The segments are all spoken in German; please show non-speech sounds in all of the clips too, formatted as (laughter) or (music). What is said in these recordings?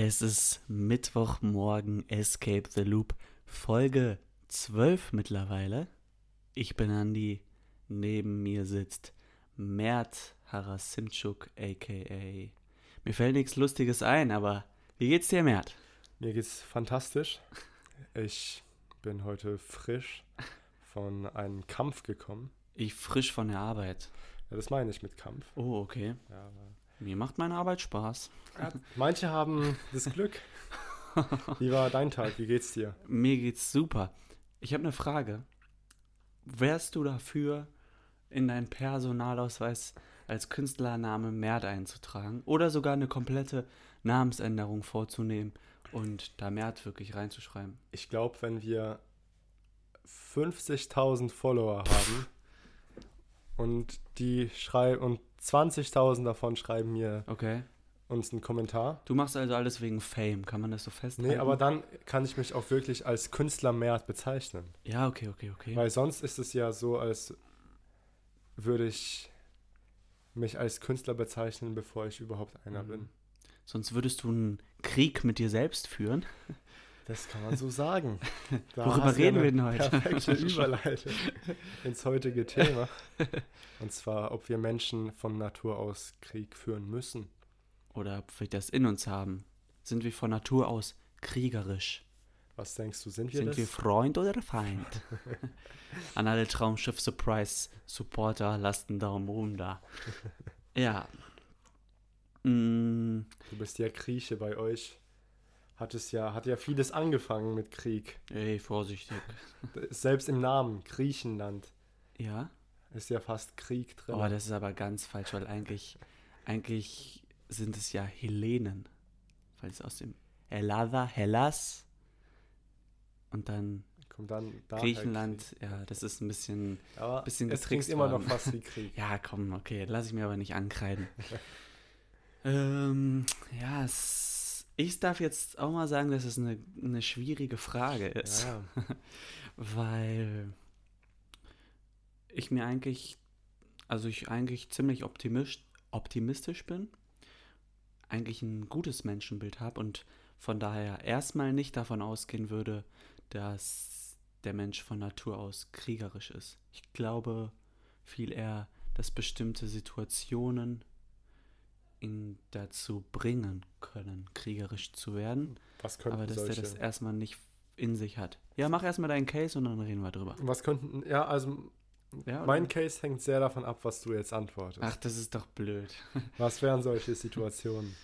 Es ist Mittwochmorgen Escape the Loop, Folge 12 mittlerweile. Ich bin Andi, neben mir sitzt Mert Harasimchuk, a.k.a. Mir fällt nichts Lustiges ein, aber wie geht's dir, Mert? Mir geht's fantastisch. Ich bin heute frisch von einem Kampf gekommen. Ich frisch von der Arbeit. Ja, das meine ich mit Kampf. Oh, okay. Ja, aber- Mir macht meine Arbeit Spaß. ja, manche haben das Glück. (laughs) Wie war dein Tag? Wie geht's dir? Mir geht's super. Ich habe eine Frage. Wärst du dafür, in deinen Personalausweis als Künstlername Mert einzutragen oder sogar eine komplette Namensänderung vorzunehmen und da Mert wirklich reinzuschreiben? Ich glaube, wenn wir 50.000 Follower haben und die schreiben und 20.000 davon schreiben mir Okay. uns einen Kommentar. Du machst also alles wegen Fame, kann man das so festhalten? Nee, aber dann kann ich mich auch wirklich als Künstler Mert bezeichnen. Ja, okay, okay, okay. Weil sonst ist es ja so, als würde ich mich als Künstler bezeichnen, bevor ich überhaupt einer Mhm. bin. Sonst würdest du einen Krieg mit dir selbst führen. (laughs) Das kann man so sagen. (laughs) Da Worüber reden wir denn heute? Perfekte (laughs) Überleitung ins heutige Thema. Und zwar, ob wir Menschen von Natur aus Krieg führen müssen. Oder ob wir das in uns haben. Sind wir von Natur aus kriegerisch? Was denkst du, sind wir Sind das? wir Freund oder Feind? (laughs) An alle Traumschiff Surprise Supporter, lasst einen Daumen oben da. Ja. Mm, du bist ja Grieche bei euch. Hat es ja, hat ja vieles angefangen mit Krieg. ey, vorsichtig. (laughs) Selbst im Namen, Griechenland, Ja? ist ja fast Krieg drin. Oh, das ist aber ganz falsch, weil eigentlich, eigentlich sind es ja Hellenen. Weil es aus dem Helada, Hellas und dann Kommt dann daher Griechenland. Ja, das ist ein bisschen Aber bisschen es getrickst klingt immer noch fast wie Krieg. (laughs) Ja, komm, okay, lass ich mir aber nicht ankreiden. (laughs) ähm, ja, es, ich darf jetzt auch mal sagen, dass es eine, eine schwierige Frage ist, Ja, (laughs) weil ich mir eigentlich, also ich eigentlich ziemlich optimistisch, optimistisch bin, eigentlich ein gutes Menschenbild habe und von daher erstmal nicht davon ausgehen würde, dass der Mensch von Natur aus kriegerisch ist. Ich glaube viel eher, dass bestimmte Situationen ihn dazu bringen können, kriegerisch zu werden, was könnten aber dass solche... der das erstmal nicht in sich hat. Ja, mach erstmal deinen Case und dann reden wir drüber. was könnten... Ja, also Ja, mein Case hängt sehr davon ab, was du jetzt antwortest. Ach, das ist doch blöd. (laughs) Was wären solche Situationen?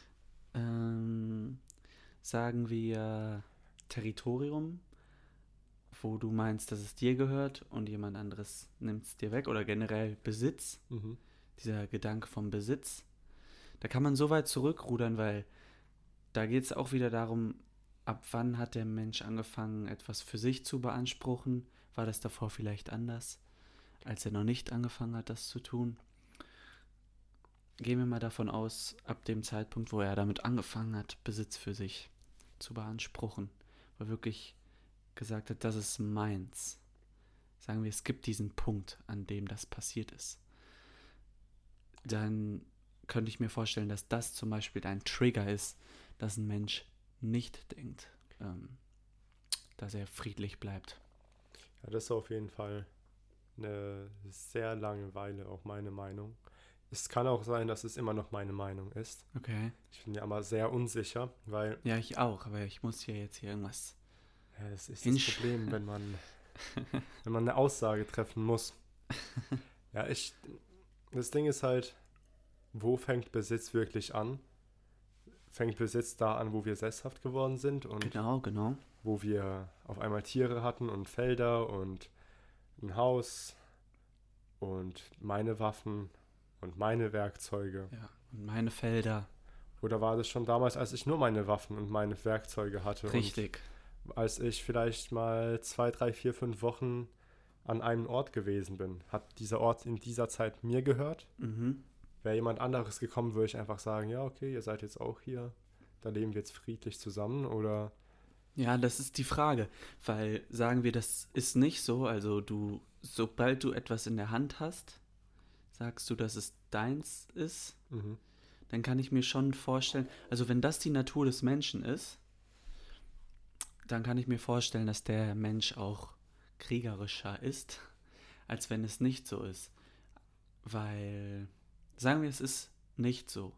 Ähm, sagen wir Territorium, wo du meinst, dass es dir gehört und jemand anderes nimmt es dir weg oder generell Besitz, Mhm. dieser Gedanke vom Besitz. Da kann man so weit zurückrudern, weil da geht es auch wieder darum, ab wann hat der Mensch angefangen, etwas für sich zu beanspruchen? War das davor vielleicht anders, als er noch nicht angefangen hat, das zu tun? Gehen wir mal davon aus, ab dem Zeitpunkt, wo er damit angefangen hat, Besitz für sich zu beanspruchen, wo er wirklich gesagt hat, das ist meins. Sagen wir, es gibt diesen Punkt, an dem das passiert ist. Dann könnte ich mir vorstellen, dass das zum Beispiel ein Trigger ist, dass ein Mensch nicht denkt, ähm, dass er friedlich bleibt. Ja, das ist auf jeden Fall eine sehr lange Weile auch meine Meinung. Es kann auch sein, dass es immer noch meine Meinung ist. Okay. Ich bin ja aber sehr unsicher, weil Ja, ich auch, aber ich muss hier jetzt hier irgendwas. ja, das ist das Problem, (laughs) wenn man, wenn man eine Aussage treffen muss. (laughs) Ja, ich. Das Ding ist halt, wo fängt Besitz wirklich an? Fängt Besitz da an, wo wir sesshaft geworden sind und Genau, genau. wo wir auf einmal Tiere hatten und Felder und ein Haus und meine Waffen und meine Werkzeuge. Ja. Und meine Felder. Oder war das schon damals, als ich nur meine Waffen und meine Werkzeuge hatte? Richtig. Als ich vielleicht mal zwei, drei, vier, fünf Wochen an einem Ort gewesen bin, hat dieser Ort in dieser Zeit mir gehört? Mhm. Wäre jemand anderes gekommen, würde ich einfach sagen, ja, okay, ihr seid jetzt auch hier, da leben wir jetzt friedlich zusammen oder Ja, das ist die Frage, weil sagen wir, das ist nicht so, also du, sobald du etwas in der Hand hast, sagst du, dass es deins ist, mhm. dann kann ich mir schon vorstellen, also wenn das die Natur des Menschen ist, dann kann ich mir vorstellen, dass der Mensch auch kriegerischer ist, als wenn es nicht so ist. Weil, sagen wir, es ist nicht so.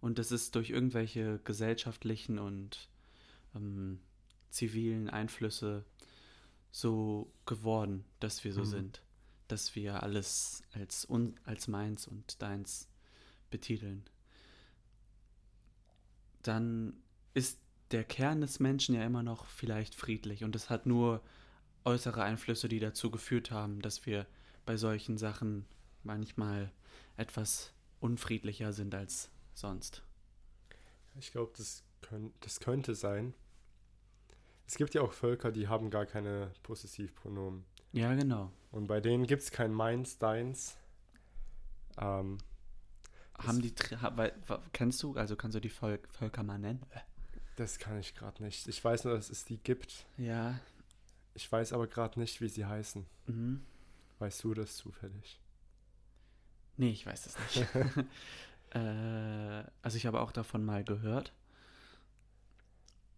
Und es ist durch irgendwelche gesellschaftlichen und ähm, zivilen Einflüsse so geworden, dass wir so mhm. sind. Dass wir alles als, un als meins und deins betiteln. Dann ist der Kern des Menschen ja immer noch vielleicht friedlich und es hat nur äußere Einflüsse, die dazu geführt haben, dass wir bei solchen Sachen manchmal etwas unfriedlicher sind als sonst. Ich glaube, das, könnt, das könnte sein. Es gibt ja auch Völker, die haben gar keine Possessivpronomen. Ja, genau. Und bei denen gibt es kein meins, deins. Ähm, haben die, kennst du, also kannst du die Völker mal nennen? Das kann ich gerade nicht. Ich weiß nur, dass es die gibt. Ja. Ich weiß aber gerade nicht, wie sie heißen. Mhm. Weißt du das zufällig? Nee, ich weiß es nicht. (laughs) äh, also ich habe auch davon mal gehört.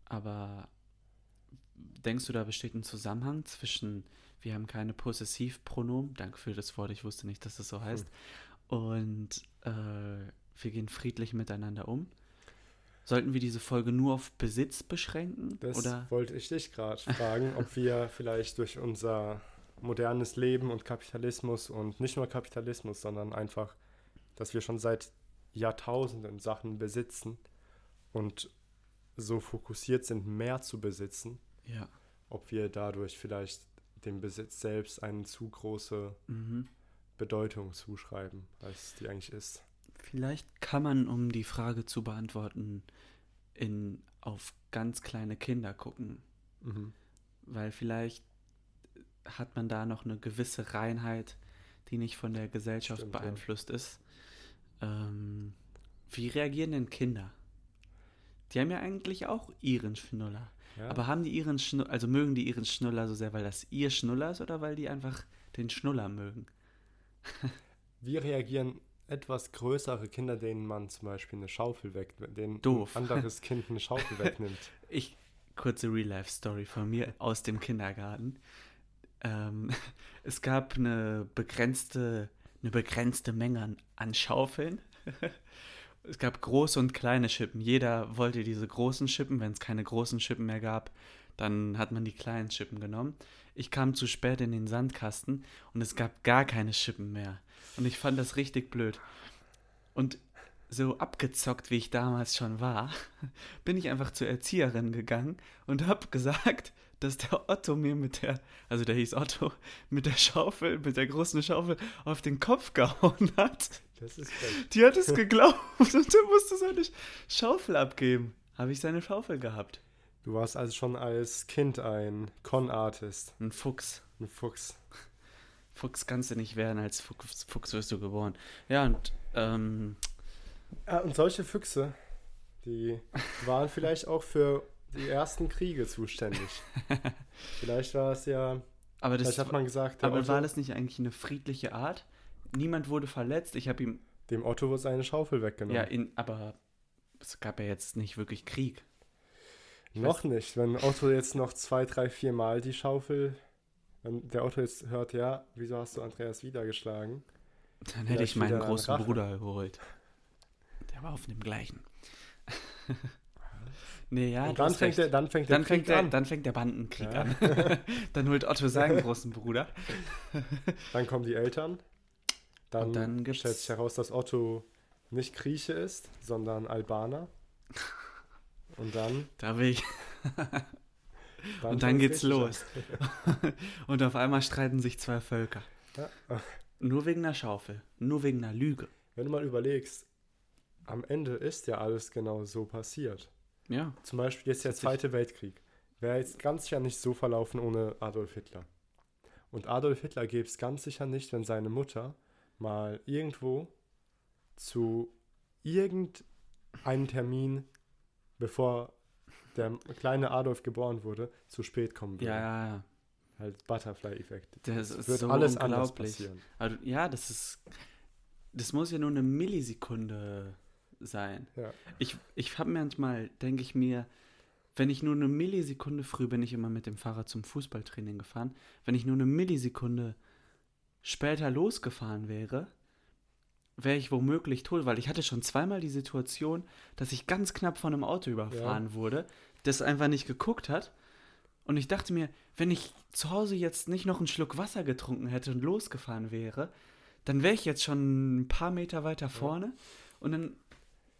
Aber denkst du, da besteht ein Zusammenhang zwischen, wir haben keine Possessivpronomen, danke für das Wort, ich wusste nicht, dass das so heißt, hm. und äh, wir gehen friedlich miteinander um? Sollten wir diese Folge nur auf Besitz beschränken? Das oder? wollte ich dich gerade fragen, ob wir (laughs) vielleicht durch unser modernes Leben und Kapitalismus und nicht nur Kapitalismus, sondern einfach, dass wir schon seit Jahrtausenden Sachen besitzen und so fokussiert sind, mehr zu besitzen, ja. ob wir dadurch vielleicht dem Besitz selbst eine zu große mhm. Bedeutung zuschreiben, als die eigentlich ist. Vielleicht kann man, um die Frage zu beantworten, in, auf ganz kleine Kinder gucken. Mhm. Weil vielleicht hat man da noch eine gewisse Reinheit, die nicht von der Gesellschaft Stimmt, beeinflusst ja. ist. Ähm, wie reagieren denn Kinder? Die haben ja eigentlich auch ihren Schnuller. Ja. Aber haben die ihren Schnuller, also mögen die ihren Schnuller so sehr, weil das ihr Schnuller ist oder weil die einfach den Schnuller mögen? (laughs) Wie reagieren etwas größere Kinder, denen man zum Beispiel eine Schaufel wegnimmt, denen Doof. ein anderes Kind eine Schaufel wegnimmt. (laughs) Ich, kurze Real-Life-Story von mir aus dem Kindergarten. Ähm, (laughs) es gab eine begrenzte, eine begrenzte Menge an, an Schaufeln. (laughs) es gab große und kleine Schippen. Jeder wollte diese großen Schippen. Wenn es keine großen Schippen mehr gab, dann hat man die kleinen Schippen genommen. Ich kam zu spät in den Sandkasten und es gab gar keine Schippen mehr. Und ich fand das richtig blöd. Und so abgezockt, wie ich damals schon war, (laughs) bin ich einfach zur Erzieherin gegangen und habe gesagt, dass der Otto mir mit der, also der hieß Otto, mit der Schaufel, mit der großen Schaufel auf den Kopf gehauen hat. Das ist frech. Die hat es geglaubt und er musste seine Schaufel abgeben. Habe ich seine Schaufel gehabt. Du warst also schon als Kind ein Con-Artist. Ein Fuchs. Ein Fuchs. Fuchs kannst du nicht werden, als Fuchs, Fuchs wirst du geboren. Ja, und, ähm, ja, und solche Füchse, die waren vielleicht auch für die ersten Kriege zuständig. (laughs) vielleicht war es ja. Aber das hat man gesagt. Aber Otto, war das nicht eigentlich eine friedliche Art? Niemand wurde verletzt. Ich habe ihm. Dem Otto wurde seine Schaufel weggenommen. Ja, in, aber es gab ja jetzt nicht wirklich Krieg. Ich noch weiß, nicht. Wenn Otto jetzt noch zwei, drei, vier Mal die Schaufel wenn der Otto jetzt hört, ja, wieso hast du Andreas wieder geschlagen? Dann hätte ich meinen großen Bruder geholt. Der war auf dem gleichen. (laughs) nee, ja, Und dann fängt, der, dann fängt der dann Krieg fängt der, an. Dann fängt der Bandenkrieg ja. an. (laughs) dann holt Otto seinen (laughs) großen Bruder. dann kommen die Eltern. Dann, Und dann stellt sich heraus, dass Otto nicht Grieche ist, sondern Albaner. Und dann. Da will ich. Dann und dann geht's los. (laughs) und auf einmal streiten sich zwei Völker. Ja. Nur wegen einer Schaufel. Nur wegen einer Lüge. Wenn du mal überlegst, am Ende ist ja alles genau so passiert. Ja. Zum Beispiel jetzt der Zweite Weltkrieg. Wäre jetzt ganz sicher nicht so verlaufen ohne Adolf Hitler. Und Adolf Hitler gäbe es ganz sicher nicht, wenn seine Mutter mal irgendwo zu irgendeinem Termin, bevor der kleine Adolf geboren wurde, zu spät kommen würde. Ja, ja, ja. Halt Butterfly-Effekt. Das, das wird so alles anders passieren. Also, ja, das ist. Das muss ja nur eine Millisekunde sein. Ja. Ich, ich habe manchmal, denke ich mir, wenn ich nur eine Millisekunde früh bin ich immer mit dem Fahrrad zum Fußballtraining gefahren, wenn ich nur eine Millisekunde später losgefahren wäre, wäre ich womöglich tot, weil ich hatte schon zweimal die Situation, dass ich ganz knapp von einem Auto überfahren wurde, das einfach nicht geguckt hat. Und ich dachte mir, wenn ich zu Hause jetzt nicht noch einen Schluck Wasser getrunken hätte und losgefahren wäre, dann wäre ich jetzt schon ein paar Meter weiter vorne und dann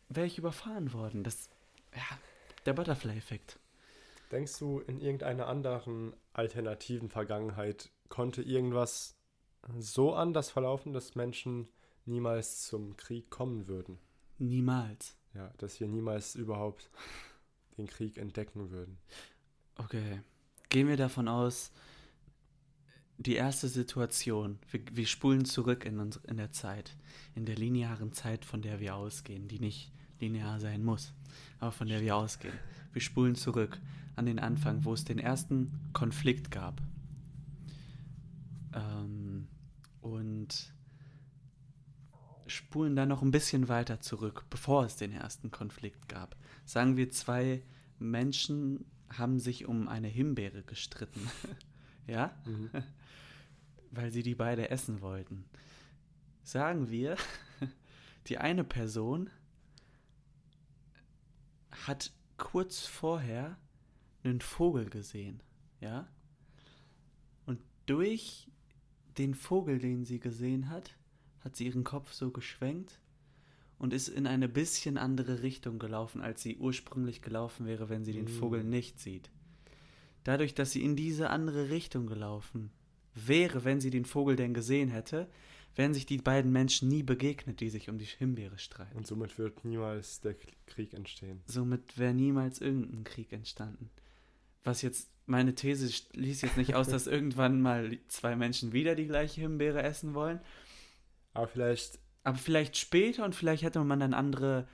wäre ich überfahren worden. Das, ja, der Butterfly-Effekt. Denkst du, in irgendeiner anderen alternativen Vergangenheit konnte irgendwas so anders verlaufen, dass Menschen niemals zum Krieg kommen würden? Niemals. Ja, dass wir niemals überhaupt den Krieg entdecken würden. Okay. Gehen wir davon aus, die erste Situation, wir, wir spulen zurück in, uns, in der Zeit, in der linearen Zeit, von der wir ausgehen, die nicht linear sein muss, aber von der wir ausgehen. Wir spulen zurück an den Anfang, wo es den ersten Konflikt gab. Ähm, und spulen dann noch ein bisschen weiter zurück, bevor es den ersten Konflikt gab. Sagen wir, zwei Menschen haben sich um eine Himbeere gestritten. (laughs) ja? Mhm. (laughs) Weil sie die beide essen wollten. Sagen wir, (laughs) die eine Person hat kurz vorher einen Vogel gesehen. Ja? Und durch den Vogel, den sie gesehen hat, hat sie ihren Kopf so geschwenkt und ist in eine bisschen andere Richtung gelaufen, als sie ursprünglich gelaufen wäre, wenn sie den Mm. Vogel nicht sieht. Dadurch, dass sie in diese andere Richtung gelaufen wäre, wenn sie den Vogel denn gesehen hätte, wären sich die beiden Menschen nie begegnet, die sich um die Himbeere streiten. Und somit wird niemals der Krieg entstehen. Somit wäre niemals irgendein Krieg entstanden. Was jetzt, meine These schließt jetzt nicht aus, (laughs) dass irgendwann mal zwei Menschen wieder die gleiche Himbeere essen wollen. Aber vielleicht, Aber vielleicht später und vielleicht hätte man dann andere,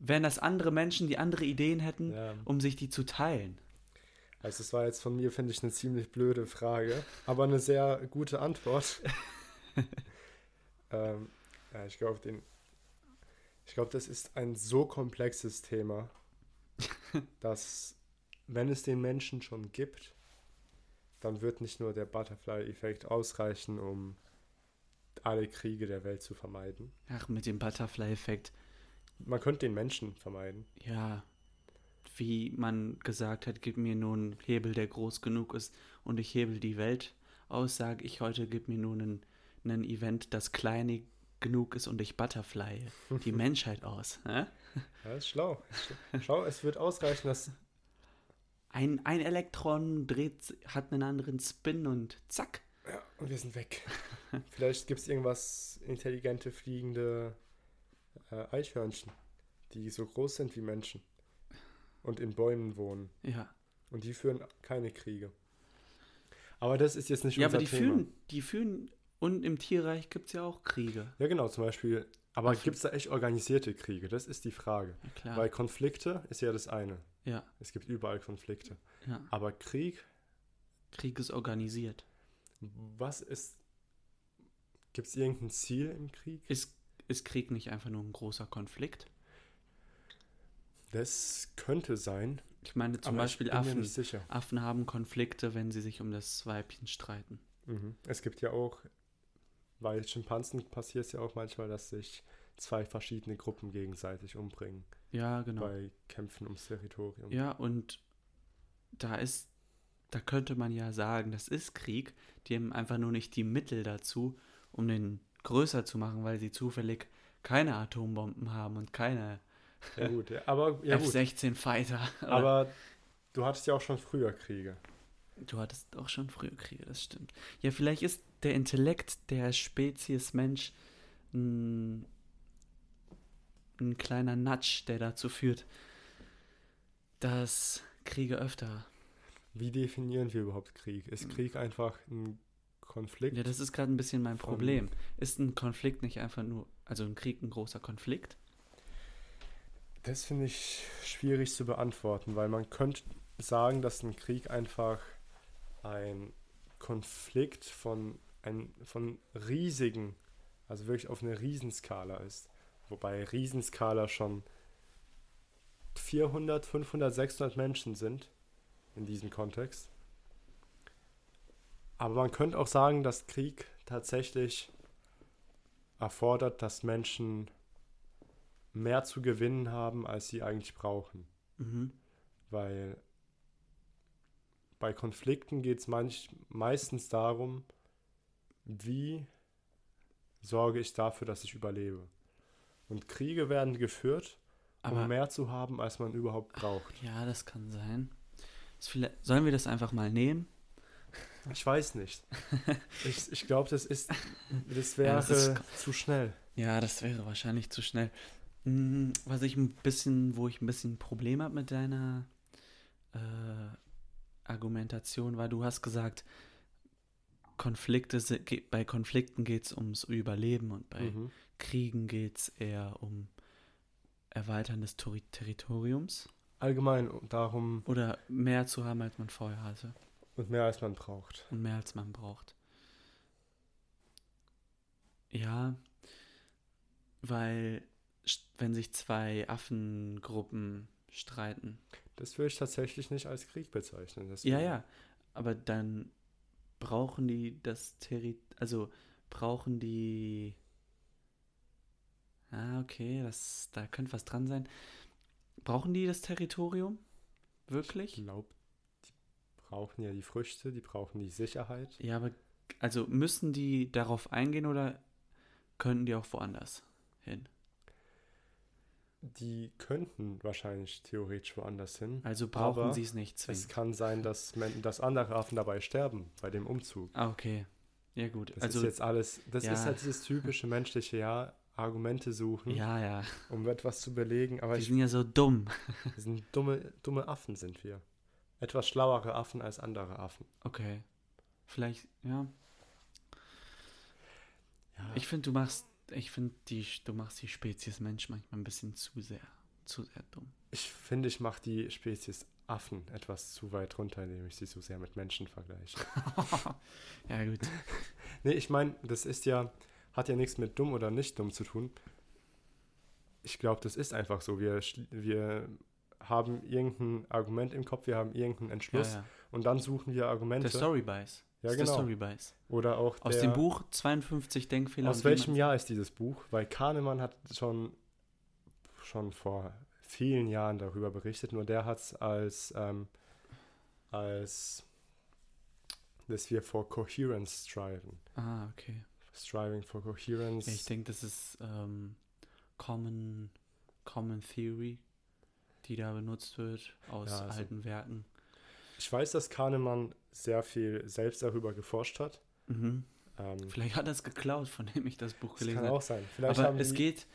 wären das andere Menschen, die andere Ideen hätten, ja, um sich die zu teilen. also das war jetzt von mir, finde ich, eine ziemlich blöde Frage, aber eine sehr gute Antwort. (laughs) ähm, ja, ich glaube, den, ich glaube, das ist ein so komplexes Thema, (laughs) dass wenn es den Menschen schon gibt, dann wird nicht nur der Butterfly-Effekt ausreichen, um alle Kriege der Welt zu vermeiden. Ach, mit dem Butterfly-Effekt. Man könnte den Menschen vermeiden. Ja, wie man gesagt hat, gib mir nur einen Hebel, der groß genug ist und ich hebel die Welt aus, sage ich heute, gib mir nur einen, einen Event, das klein genug ist und ich butterfly die (laughs) Menschheit aus. Hä? Ja, ist schlau. Schau, es wird ausreichen, dass Ein, ein Elektron dreht, hat einen anderen Spin und zack. Ja, und wir sind weg. Vielleicht gibt es irgendwas intelligente, fliegende äh, Eichhörnchen, die so groß sind wie Menschen und in Bäumen wohnen. Ja, Und die führen keine Kriege. Aber das ist jetzt nicht ja unser aber die Thema. führen, die führen, und im Tierreich gibt es ja auch Kriege. Ja, genau, zum Beispiel. Aber gibt es da echt organisierte Kriege? Das ist die Frage. Ja. Weil Konflikte ist ja das eine. ja, Es gibt überall Konflikte. ja. Aber Krieg, Krieg ist organisiert. was ist. Gibt es irgendein Ziel im Krieg? Ist, ist Krieg nicht einfach nur ein großer Konflikt? Das könnte sein. Ich meine zum aber Beispiel Affen. Affen haben Konflikte, wenn sie sich um das Weibchen streiten. Mhm. Es gibt ja auch, bei Schimpansen passiert es ja auch manchmal, dass sich zwei verschiedene Gruppen gegenseitig umbringen Ja, genau. bei Kämpfen ums Territorium. Ja, und da ist, da könnte man ja sagen, das ist Krieg. Die haben einfach nur nicht die Mittel dazu, um den größer zu machen, weil sie zufällig keine Atombomben haben und keine Ja, gut, aber (laughs) ja gut. F-16 Fighter. Aber du hattest ja auch schon früher Kriege. du hattest auch schon früher Kriege, das stimmt. Ja, vielleicht ist der Intellekt der Spezies Mensch ein, ein kleiner Nudge, der dazu führt, dass Kriege öfter Wie definieren wir überhaupt Krieg? Ist Krieg einfach ein Konflikt? Ja, das ist gerade ein bisschen mein Problem. Ist ein Konflikt nicht einfach nur, also ein Krieg ein großer Konflikt? Das finde ich schwierig zu beantworten, weil man könnte sagen, dass ein Krieg einfach ein Konflikt von, ein, von riesigen, also wirklich auf einer Riesenskala ist. wobei Riesenskala schon 400, 500, 600 Menschen sind in diesem Kontext. Aber man könnte auch sagen, dass Krieg tatsächlich erfordert, dass Menschen mehr zu gewinnen haben, als sie eigentlich brauchen. Mhm. Weil bei Konflikten geht es meistens darum, wie sorge ich dafür, dass ich überlebe. Und Kriege werden geführt, Aber um mehr zu haben, als man überhaupt braucht. ja, das kann sein. Sollen wir das einfach mal nehmen? Ich weiß nicht. (laughs) ich ich glaube, das ist, das wäre Ja, das ist- zu schnell. Ja, das wäre wahrscheinlich zu schnell. Hm, Was ich ein bisschen, wo ich ein bisschen ein Problem habe mit deiner äh, Argumentation, war, du hast gesagt, Konflikte, bei Konflikten geht es ums Überleben und bei Mhm. Kriegen geht es eher um Erweitern des Tori Territoriums Allgemein darum oder mehr zu haben, als man vorher hatte und mehr als man braucht. und mehr, als man braucht. Ja, weil wenn sich zwei Affengruppen streiten, Das würde ich tatsächlich nicht als Krieg bezeichnen. ja, ja, aber dann brauchen die das Territorium, also brauchen die, ah, okay, das, da könnte was dran sein. Brauchen die das Territorium? Ich Wirklich? glaube, die brauchen ja die Früchte, die brauchen die Sicherheit. Ja, aber also müssen die darauf eingehen oder könnten die auch woanders hin? Die könnten wahrscheinlich theoretisch woanders hin. Also brauchen sie es nicht Es zwingend. kann sein, dass, dass andere Affen dabei sterben bei dem Umzug. Ah, okay. Ja, gut. Das also, ist jetzt alles, das ja. ist halt dieses typische menschliche, ja, Argumente suchen, ja, ja. um etwas zu belegen, aber Die ich, sind ja so dumm. wir (laughs) sind dumme, dumme Affen sind wir. Etwas schlauere Affen als andere Affen. Okay. Vielleicht, ja. Ja, Ich finde, du machst, ich finde, du machst die Spezies Mensch manchmal ein bisschen zu sehr, zu sehr dumm. ich finde, ich mache die Spezies Affen etwas zu weit runter, indem ich sie so sehr mit Menschen vergleiche. (laughs) ja, gut. (laughs) Nee, ich meine, das ist ja, hat ja nichts mit dumm oder nicht dumm zu tun. Ich glaube, das ist einfach so. Wir, wir haben irgendein Argument im Kopf, wir haben irgendeinen Ja, Entschluss ja. und dann suchen wir Argumente. Der Story Bias. Ja, ist genau. Der Story Bias. Oder auch Aus der, dem Buch 52 Denkfehler. Aus welchem Jahr ist dieses Buch? Weil Kahnemann hat schon, schon vor vielen Jahren darüber berichtet, nur der hat es als, ähm, als, dass wir for Coherence striven. Ah, okay. Striving for Coherence. Ich denke, das ist ähm, Common, Common Theory, die da benutzt wird aus Ja, also- alten Werken. Ich weiß, dass Kahnemann sehr viel selbst darüber geforscht hat. Mhm. Ähm, Vielleicht hat er es geklaut, von dem ich das Buch das gelesen kann habe. auch sein. Vielleicht Aber haben es geht,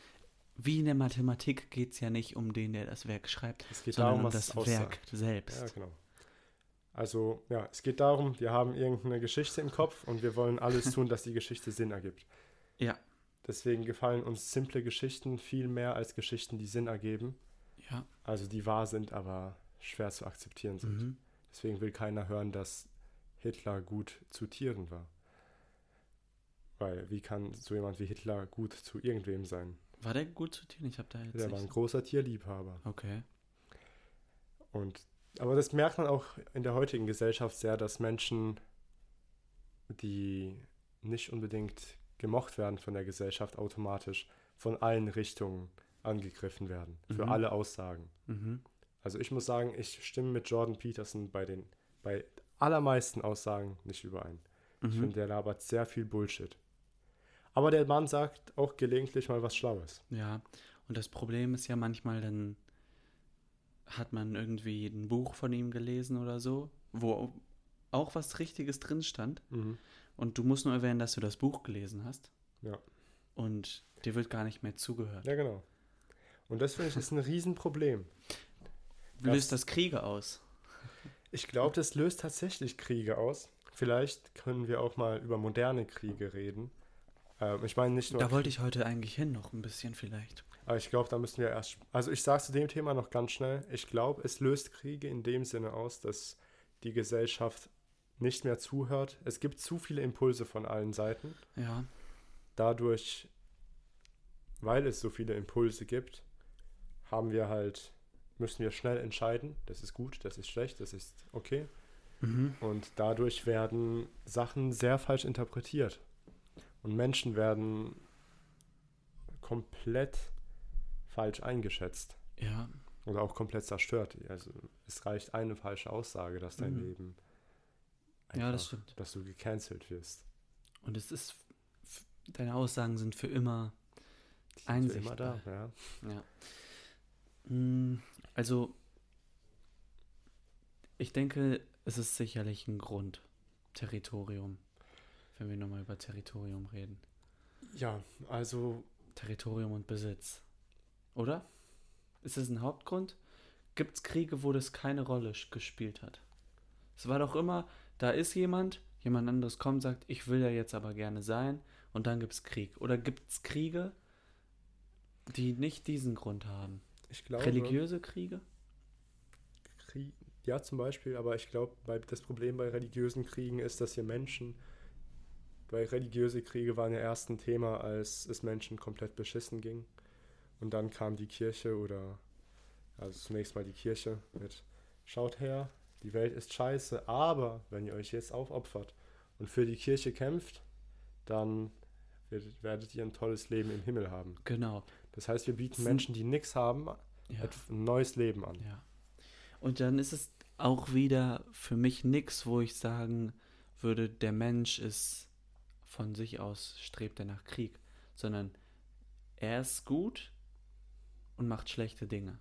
wie in der Mathematik, geht es ja nicht um den, der das Werk schreibt, es geht sondern darum, um das. Werk selbst. Ja, genau. Also, ja, es geht darum, wir haben irgendeine Geschichte im Kopf und wir wollen alles (laughs) tun, dass die Geschichte Sinn ergibt. Ja. Deswegen gefallen uns simple Geschichten viel mehr als Geschichten, die Sinn ergeben. Ja. Also die wahr sind, aber schwer zu akzeptieren sind. Mhm. Deswegen will keiner hören, dass Hitler gut zu Tieren war. Weil wie kann so jemand wie Hitler gut zu irgendwem sein? War der gut zu Tieren? Ich habe da jetzt Der war ein großer Tierliebhaber. Okay. Und aber das merkt man auch in der heutigen Gesellschaft sehr, dass Menschen, die nicht unbedingt gemocht werden von der Gesellschaft, automatisch von allen Richtungen angegriffen werden. Für Mhm. alle Aussagen. Mhm. Also ich muss sagen, ich stimme mit Jordan Peterson bei den bei allermeisten Aussagen nicht überein. Ich Mhm. finde, der labert sehr viel Bullshit. Aber der Mann sagt auch gelegentlich mal was Schlaues. Ja, und das Problem ist ja manchmal, dann hat man irgendwie ein Buch von ihm gelesen oder so, wo auch was Richtiges drin stand. Mhm. Und du musst nur erwähnen, dass du das Buch gelesen hast. Ja. Und dir wird gar nicht mehr zugehört. Ja, genau. Und das finde ich ist ein Riesenproblem. Löst das Kriege aus? Ich glaube, das löst tatsächlich Kriege aus. Vielleicht können wir auch mal über moderne Kriege reden. Ähm, ich meine nicht nur. Da wollte ich heute eigentlich hin, noch ein bisschen vielleicht. Aber ich glaube, da müssen wir erst. Also ich sage zu dem Thema noch ganz schnell. Ich glaube, es löst Kriege in dem Sinne aus, dass die Gesellschaft nicht mehr zuhört. Es gibt zu viele Impulse von allen Seiten. Ja, Dadurch weil es so viele Impulse gibt, haben wir halt, müssen wir schnell entscheiden, das ist gut, das ist schlecht, das ist okay. Mhm. Und dadurch werden Sachen sehr falsch interpretiert. Und Menschen werden komplett falsch eingeschätzt. Ja, Oder auch komplett zerstört. Also es reicht eine falsche Aussage, dass dein Mhm. Leben Ja, das stimmt. dass du gecancelt wirst. und es ist, deine Aussagen sind für immer sind für immer Einsichtbar. da, ja. Ja. Also, ich denke, es ist sicherlich ein Grund. Territorium. Wenn wir nochmal über Territorium reden. Ja, also Territorium und Besitz. Oder? Ist es ein Hauptgrund? Gibt es Kriege, wo das keine Rolle gespielt hat? Es war doch immer, da ist jemand, jemand anderes kommt, sagt, ich will ja jetzt aber gerne sein, und dann gibt es Krieg. Oder gibt es Kriege, die nicht diesen Grund haben? Ich glaube. Religiöse Kriege? Krieg, ja, zum Beispiel, aber ich glaube, das Problem bei religiösen Kriegen ist, dass hier Menschen, weil religiöse Kriege waren ja erst ein Thema, als es Menschen komplett beschissen ging. Und dann kam die Kirche oder, also zunächst mal die Kirche mit, schaut her, die Welt ist scheiße, aber wenn ihr euch jetzt aufopfert und für die Kirche kämpft, dann werdet, werdet ihr ein tolles Leben im Himmel haben. Genau. Das heißt, wir bieten Menschen, die nichts haben, Ja. ein neues Leben an. ja. Und dann ist es auch wieder für mich nichts, wo ich sagen würde, der Mensch ist von sich aus, strebt er nach Krieg, sondern er ist gut und macht schlechte Dinge.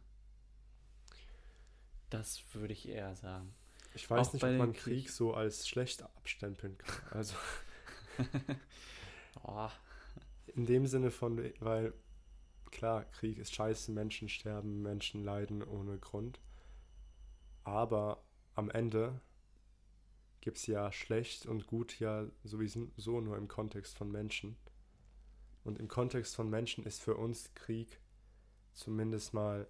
Das würde ich eher sagen. Ich weiß Auch nicht, ob man Krieg- Krieg so als schlecht abstempeln kann. Also Oh, (laughs) in dem Sinne von, weil klar, Krieg ist scheiße, Menschen sterben, Menschen leiden ohne Grund. Aber am Ende gibt es ja schlecht und gut ja sowieso nur im Kontext von Menschen. Und im Kontext von Menschen ist für uns Krieg zumindest mal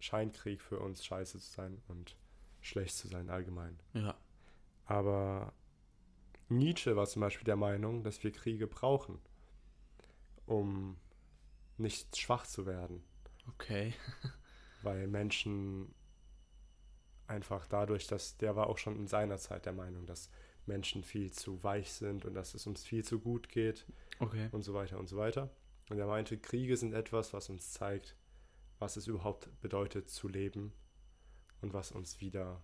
scheint Krieg für uns scheiße zu sein und schlecht zu sein allgemein. ja. Aber Nietzsche war zum Beispiel der Meinung, dass wir Kriege brauchen, um nicht schwach zu werden, Okay. (laughs) weil Menschen einfach dadurch, dass der war auch schon in seiner Zeit der Meinung, dass Menschen viel zu weich sind und dass es uns viel zu gut geht Okay. und so weiter und so weiter. Und er meinte, Kriege sind etwas, was uns zeigt, was es überhaupt bedeutet zu leben und was uns wieder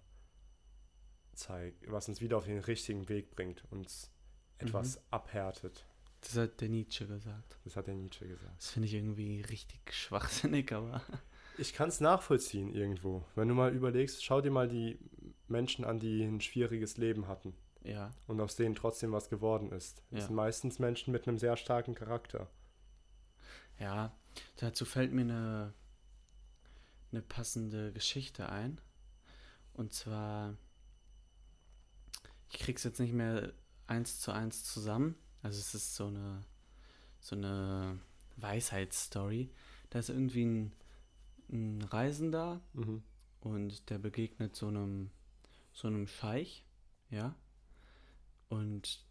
zeigt, was uns wieder auf den richtigen Weg bringt, uns etwas abhärtet. Das hat der Nietzsche gesagt. Das hat der Nietzsche gesagt. Das finde ich irgendwie richtig schwachsinnig, aber. (laughs) Ich kann es nachvollziehen irgendwo. Wenn du mal überlegst, schau dir mal die Menschen an, die ein schwieriges Leben hatten Ja. und aus denen trotzdem was geworden ist. Das Ja. sind meistens Menschen mit einem sehr starken Charakter. Ja, dazu fällt mir eine, eine passende Geschichte ein. Und zwar, ich krieg's jetzt nicht mehr eins zu eins zusammen. Also es ist so eine, so eine Weisheitsstory. Da ist irgendwie ein, ein Reisender Mhm. und der begegnet so einem, so einem Scheich, ja. Und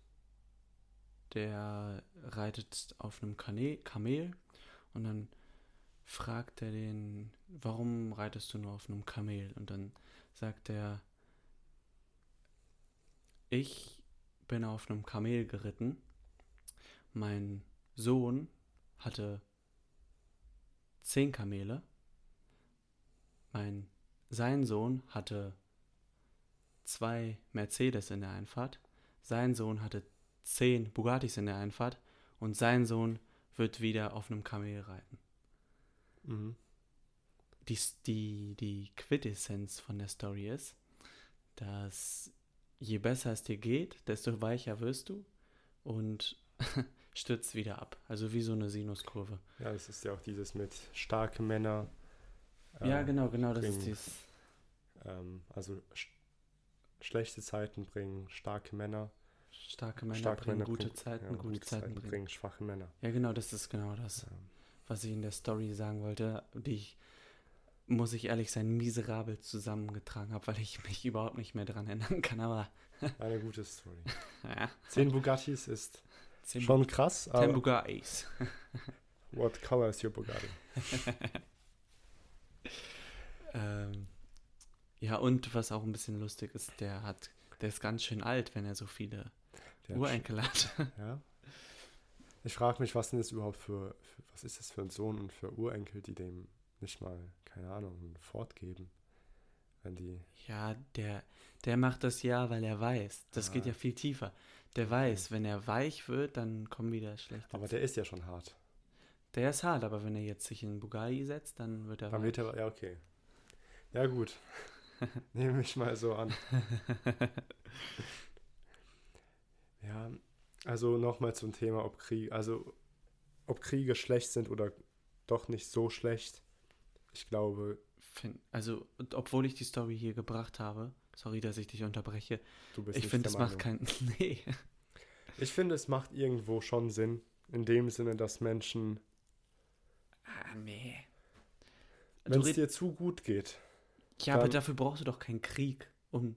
der reitet auf einem Kane Kamel und dann fragt er den, warum reitest du nur auf einem Kamel? Und dann sagt er, ich bin auf einem Kamel geritten. Mein Sohn hatte zehn Kamele. Mein, sein Sohn hatte zwei Mercedes in der Einfahrt. Sein Sohn hatte zehn Bugattis in der Einfahrt. Und sein Sohn wird wieder auf einem Kamel reiten. Mhm. Die, die, die Quintessenz von der Story ist, dass je besser es dir geht, desto weicher wirst du und (laughs) stürzt wieder ab. Also wie so eine Sinuskurve. Ja, es ist ja auch dieses mit starke Männer. ja, äh, genau, genau, das ist bringen- dieses. Ähm, also sch schlechte Zeiten bringen starke Männer. Starke Männer starke bringen Männer gute bringen- Zeiten, ja, gute, Zeiten, bringen. bringen schwache Männer. Ja, genau, das ist genau das, Ähm, was ich in der Story sagen wollte, die ich, muss ich ehrlich sein, miserabel zusammengetragen habe, weil ich mich überhaupt nicht mehr dran erinnern kann, aber eine gute Story. (laughs) ja. Zehn Bugattis ist Zehn schon krass, aber, Bugattis. (laughs) What color is your Bugatti? (laughs) ähm, ja, und was auch ein bisschen lustig ist, der hat, der ist ganz schön alt, wenn er so viele Der Urenkel hat. (laughs) Ja. Ich frage mich, was denn das überhaupt für, für, was ist das für ein Sohn und für Urenkel, die dem nicht mal, keine Ahnung, ein Fort geben? Wenn die, Ja, der, der macht das ja, weil er weiß. Das geht Ah. ja viel tiefer. Der weiß, wenn er weich wird, dann kommen wieder schlechte. aber der ist ja schon hart. der ist hart, aber wenn er jetzt sich in Bugatti setzt, dann wird er Dann weich. wird er, ja, okay. Ja, gut. (laughs) Nehme ich mal so an. (laughs) Ja, also nochmal zum Thema, ob Krieg, also ob Kriege schlecht sind oder doch nicht so schlecht. Ich glaube, also, obwohl ich die Story hier gebracht habe, sorry, dass ich dich unterbreche, du bist ich finde, es macht keinen. (laughs) Nee. Ich finde, es macht irgendwo schon Sinn. In dem Sinne, dass Menschen, Ah, nee. wenn es dir zu gut geht, ja, aber dafür brauchst du doch keinen Krieg. Um,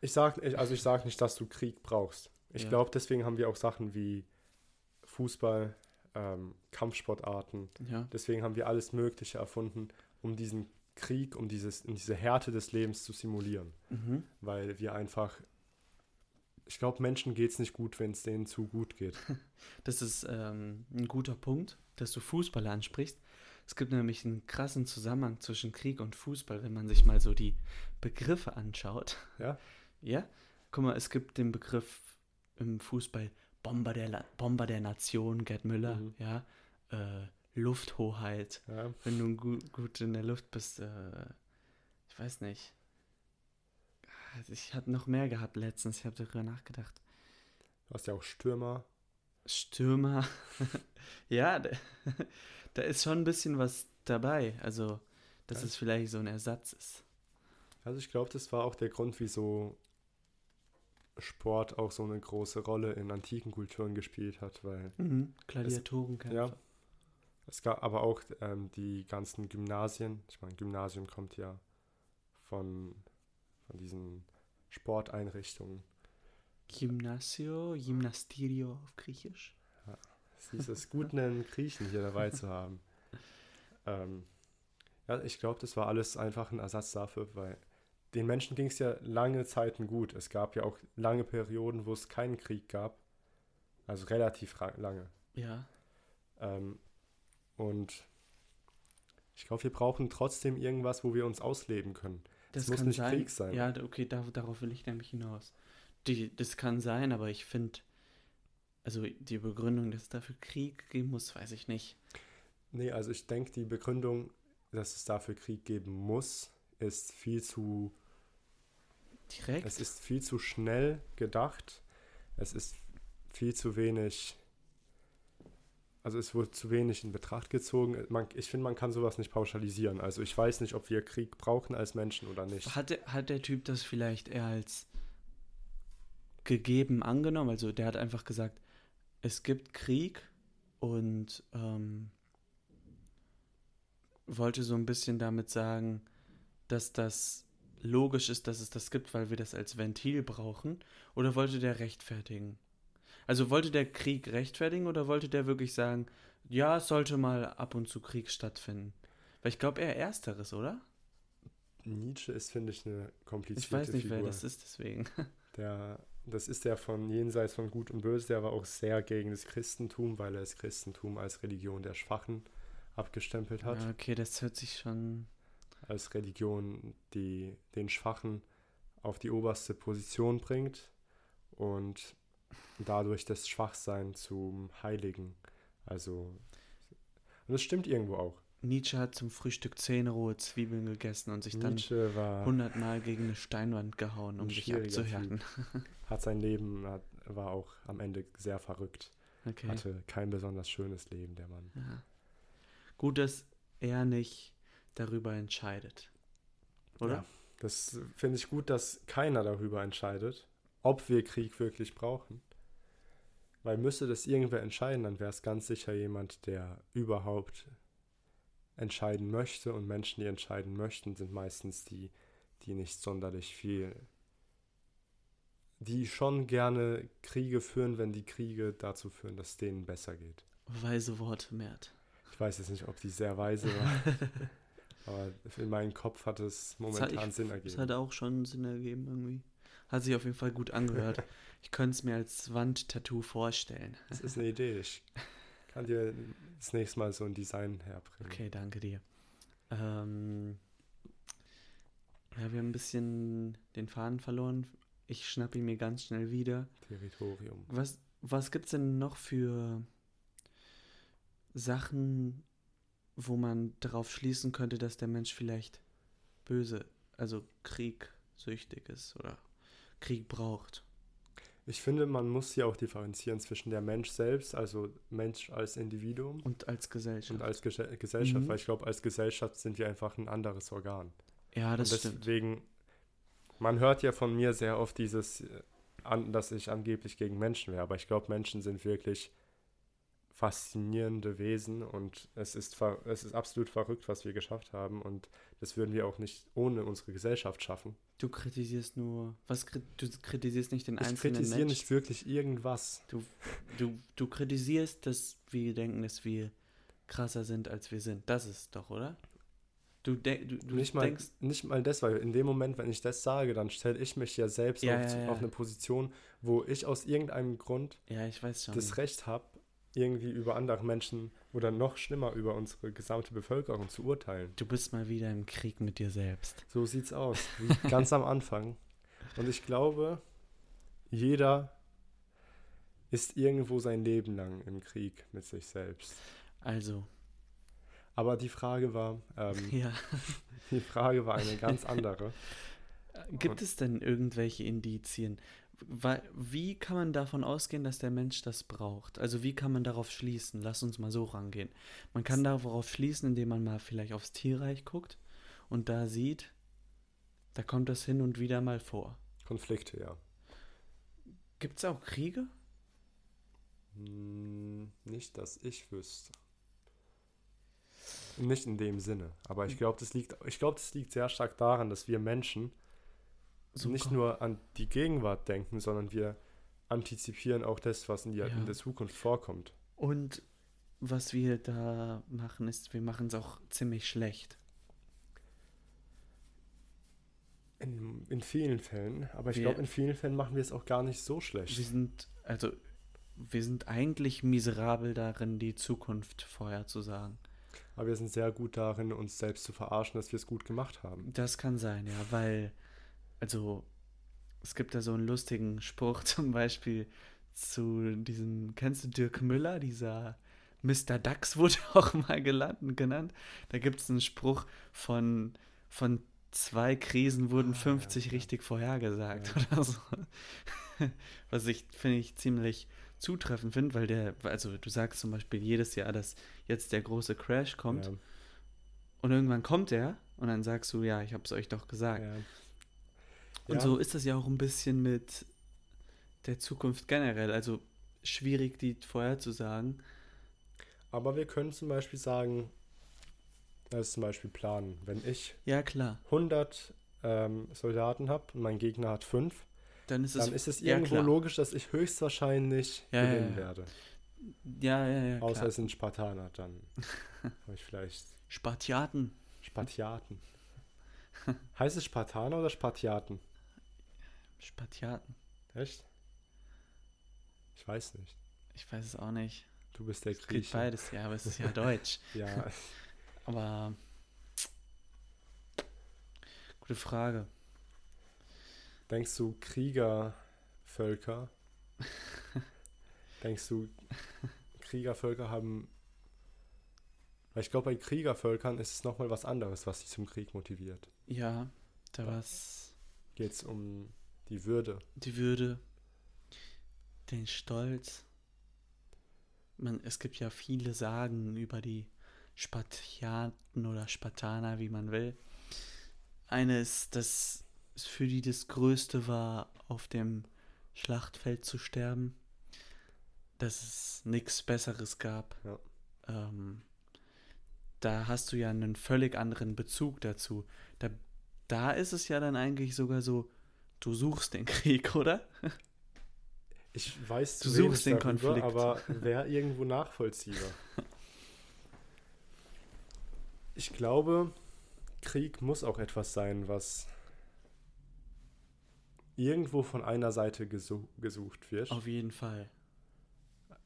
ich sag, also ich sage nicht, dass du Krieg brauchst. Ich Ja. glaube, deswegen haben wir auch Sachen wie Fußball, ähm, Kampfsportarten, ja. Deswegen haben wir alles Mögliche erfunden, um diesen Krieg, um dieses, um diese Härte des Lebens zu simulieren. Mhm. Weil wir einfach, ich glaube, Menschen geht es nicht gut, wenn es denen zu gut geht. (laughs) Das ist ähm, ein guter Punkt, dass du Fußball ansprichst. Es gibt nämlich einen krassen Zusammenhang zwischen Krieg und Fußball, wenn man sich mal so die Begriffe anschaut. Ja? Ja? Guck mal, es gibt den Begriff im Fußball Bomber der, La Bomber der Nation, Gerd Müller, Mhm. ja? Äh, Lufthoheit. Ja, Wenn du gu gut in der Luft bist, äh, ich weiß nicht. Also Ich hatte noch mehr gehabt letztens, ich habe darüber nachgedacht. du hast ja auch Stürmer. Stürmer. (laughs) ja, da, (laughs) da ist schon ein bisschen was dabei. Also, dass Ja. es vielleicht so ein Ersatz ist. Also ich glaube, das war auch der Grund, wieso Sport auch so eine große Rolle in antiken Kulturen gespielt hat, weil Mhm. Gladiatorenkämpfe. ja. Es gab aber auch ähm, die ganzen Gymnasien. Ich meine, Gymnasium kommt ja von, von diesen Sporteinrichtungen. Gymnasio, Gymnastirio auf Griechisch. Es ist gut, einen Griechen hier dabei zu haben. (laughs) Ähm, ja, ich glaube, das war alles einfach ein Ersatz dafür, weil den Menschen ging es ja lange Zeiten gut. Es gab ja auch lange Perioden, wo es keinen Krieg gab. Also relativ lange. Ja. Ähm, und ich glaube, wir brauchen trotzdem irgendwas, wo wir uns ausleben können. Das muss kann nicht sein. Krieg sein. Ja, okay, da, darauf will ich nämlich hinaus. Die, das kann sein, aber ich finde, also die Begründung, dass es dafür Krieg geben muss, weiß ich nicht. Nee, also ich denke, die Begründung, dass es dafür Krieg geben muss, ist viel zu Direkt? Es ist viel zu schnell gedacht. Es ist viel zu wenig. Also es wurde zu wenig in Betracht gezogen. Man, ich finde, man kann sowas nicht pauschalisieren. Also ich weiß nicht, ob wir Krieg brauchen als Menschen oder nicht. Hat der, hat der Typ das vielleicht eher als gegeben angenommen? Also der hat einfach gesagt, es gibt Krieg und ähm, wollte so ein bisschen damit sagen, dass das logisch ist, dass es das gibt, weil wir das als Ventil brauchen? Oder wollte der rechtfertigen? Also wollte der Krieg rechtfertigen oder wollte der wirklich sagen, ja, es sollte mal ab und zu Krieg stattfinden? Weil ich glaube eher ersteres, oder? Nietzsche ist, finde ich, eine komplizierte Ich weiß nicht, Figur. wer das ist, deswegen. (laughs) Der, das ist der von jenseits von Gut und Böse. Der war auch sehr gegen das Christentum, weil er das Christentum als Religion der Schwachen abgestempelt hat. Ja, okay, das hört sich schon. als Religion, die den Schwachen auf die oberste Position bringt und dadurch das Schwachsein zum Heiligen. Also, und das stimmt irgendwo auch. Nietzsche hat zum Frühstück zehn rohe Zwiebeln gegessen und sich dann Nietzsche war, hundertmal gegen eine Steinwand gehauen, um sich abzuhärten. hat sein Leben, hat, war auch am Ende sehr verrückt. Okay. Hatte kein besonders schönes Leben, der Mann. Ja. Gut, dass er nicht darüber entscheidet. Oder? Ja, das finde ich gut, dass keiner darüber entscheidet, ob wir Krieg wirklich brauchen. Weil müsste das irgendwer entscheiden, dann wäre es ganz sicher jemand, der überhaupt entscheiden möchte. Und Menschen, die entscheiden möchten, sind meistens die, die nicht sonderlich viel, die schon gerne Kriege führen, wenn die Kriege dazu führen, dass es denen besser geht. Weise Worte, Mert. Ich weiß jetzt nicht, ob die sehr weise war. (laughs) aber in meinem Kopf hat es momentan hat, ich, Sinn ergeben. Das hat auch schon Sinn ergeben irgendwie. Hat sich auf jeden Fall gut angehört. (laughs) ich könnte es mir als Wandtattoo vorstellen. Das ist eine Idee. Ich kann dir das nächste Mal so ein Design herbringen. Okay, danke dir. Ähm, ja, wir haben ein bisschen den Faden verloren. Ich schnappe ihn mir ganz schnell wieder. Territorium. Was, was gibt es denn noch für Sachen, wo man darauf schließen könnte, dass der Mensch vielleicht böse, also kriegsüchtig ist oder Krieg braucht? Ich finde, man muss hier auch differenzieren zwischen der Mensch selbst, also Mensch als Individuum. Und als Gesellschaft. Und als Ge Gesellschaft, mhm. weil ich glaube, als Gesellschaft sind wir einfach ein anderes Organ. Ja, das und deswegen, stimmt. man hört ja von mir sehr oft dieses, äh, dass ich angeblich gegen Menschen wäre, aber ich glaube, Menschen sind wirklich faszinierende Wesen und es ist, es ist absolut verrückt, was wir geschafft haben und das würden wir auch nicht ohne unsere Gesellschaft schaffen. Du kritisierst nur, was du kritisierst nicht den ich einzelnen Ich kritisiere nicht wirklich irgendwas. Du, du, du kritisierst, dass wir denken, dass wir krasser sind, als wir sind. Das ist doch, oder? Du, de du, du nicht mal, denkst. Nicht mal das, weil in dem Moment, wenn ich das sage, dann stelle ich mich ja selbst ja, auf, ja, ja. auf, eine Position, wo ich aus irgendeinem Grund ja, ich weiß schon. das Recht habe, irgendwie über andere Menschen oder noch schlimmer über unsere gesamte Bevölkerung zu urteilen. Du bist mal wieder im Krieg mit dir selbst. So sieht's aus, wie ganz am Anfang. Und ich glaube, jeder ist irgendwo sein Leben lang im Krieg mit sich selbst. Also. Aber die Frage war, ähm, (laughs) ja. die Frage war eine ganz (laughs) andere. Gibt Und es denn irgendwelche Indizien? Wie kann man davon ausgehen, dass der Mensch das braucht? Also wie kann man darauf schließen? Lass uns mal so rangehen. Man kann darauf schließen, indem man mal vielleicht aufs Tierreich guckt und da sieht, da kommt das hin und wieder mal vor. Konflikte, ja. Gibt es auch Kriege? Hm, nicht, dass ich wüsste. Nicht in dem Sinne. Aber ich glaube, das liegt, ich glaube, das liegt sehr stark daran, dass wir Menschen Super. nicht nur an die Gegenwart denken, sondern wir antizipieren auch das, was in, die, ja. in der Zukunft vorkommt. Und was wir da machen, ist, wir machen es auch ziemlich schlecht. In, in vielen Fällen, aber ich glaube, in vielen Fällen machen wir es auch gar nicht so schlecht. Wir sind, also, wir sind eigentlich miserabel darin, die Zukunft vorherzusagen. Aber wir sind sehr gut darin, uns selbst zu verarschen, dass wir es gut gemacht haben. Das kann sein, ja, weil also es gibt da so einen lustigen Spruch (laughs) zum Beispiel zu diesem, kennst du Dirk Müller, dieser Mr. Dax wurde (laughs) auch mal gelandet, genannt. Da gibt es einen Spruch von, von zwei Krisen wurden 50 ah, ja, richtig vorhergesagt ja. oder so. (laughs) Was ich, finde ich, ziemlich zutreffend finde, weil der, also du sagst zum Beispiel jedes Jahr, dass jetzt der große Crash kommt ja. und irgendwann kommt er und dann sagst du, ja, ich habe es euch doch gesagt. Und ja. so ist das ja auch ein bisschen mit der Zukunft generell. Also schwierig, die vorherzusagen. Aber wir können zum Beispiel sagen, das ist zum Beispiel planen. Wenn ich ja, klar. 100 ähm, Soldaten habe und mein Gegner hat 5, dann ist es, dann ist es irgendwo ja, logisch, dass ich höchstwahrscheinlich ja, gewinnen werde. Ja, ja, ja. Außer klar. es sind Spartaner, dann (laughs) habe ich vielleicht. Spartiaten. Spartiaten. heißt es Spartaner oder Spartiaten? Spatiaten. Echt? Ich weiß nicht. Ich weiß es auch nicht. Du bist der Grieche. Geht beides, ja, aber es ist ja (laughs) Deutsch. ja. (laughs) Aber gute Frage. Denkst du Kriegervölker? (laughs) Denkst du Kriegervölker haben weil ich glaube, bei Kriegervölkern ist es nochmal was anderes, was sie zum Krieg motiviert. Ja, da was. Geht es um die Würde. Die Würde, den Stolz. Man, es gibt ja viele Sagen über die Spartiaten oder Spartaner, wie man will. Eine ist, dass es für die das Größte war, auf dem Schlachtfeld zu sterben. Dass es nichts Besseres gab. Ja. Ähm, da hast du ja einen völlig anderen Bezug dazu. Da, da ist es ja dann eigentlich sogar so, Du suchst den Krieg, oder? Ich weiß du suchst den darüber, Konflikt. aber wäre irgendwo nachvollziehbar. Ich glaube, Krieg muss auch etwas sein, was irgendwo von einer Seite gesu gesucht wird. Auf jeden Fall.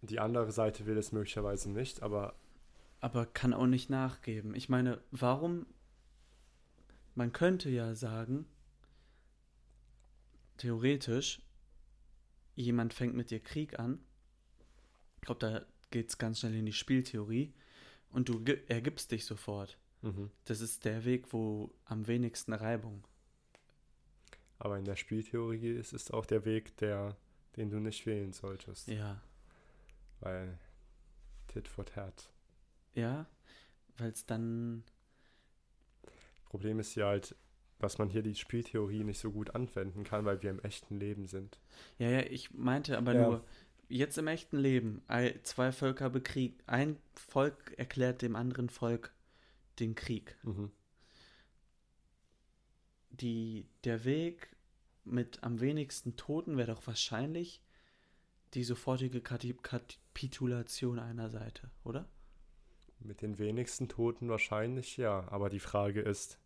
Die andere Seite will es möglicherweise nicht, aber. Aber kann auch nicht nachgeben. Ich meine, warum. Man könnte ja sagen, theoretisch, jemand fängt mit dir Krieg an. Ich glaube, da geht es ganz schnell in die Spieltheorie. Und du ergibst dich sofort. Mhm. Das ist der Weg, wo am wenigsten Reibung. Aber in der Spieltheorie ist es auch der Weg, der, den du nicht wählen solltest. Ja. Weil Tit for Tat. Ja, weil es dann. Problem ist ja halt, dass man hier die Spieltheorie nicht so gut anwenden kann, weil wir im echten Leben sind. Ja, ja, ich meinte aber ja. nur, jetzt im echten Leben, zwei Völker bekriegen, ein Volk erklärt dem anderen Volk den Krieg. Mhm. Die, der Weg mit am wenigsten Toten wäre doch wahrscheinlich die sofortige Kapitulation einer Seite, oder? Mit den wenigsten Toten wahrscheinlich ja, aber die Frage ist,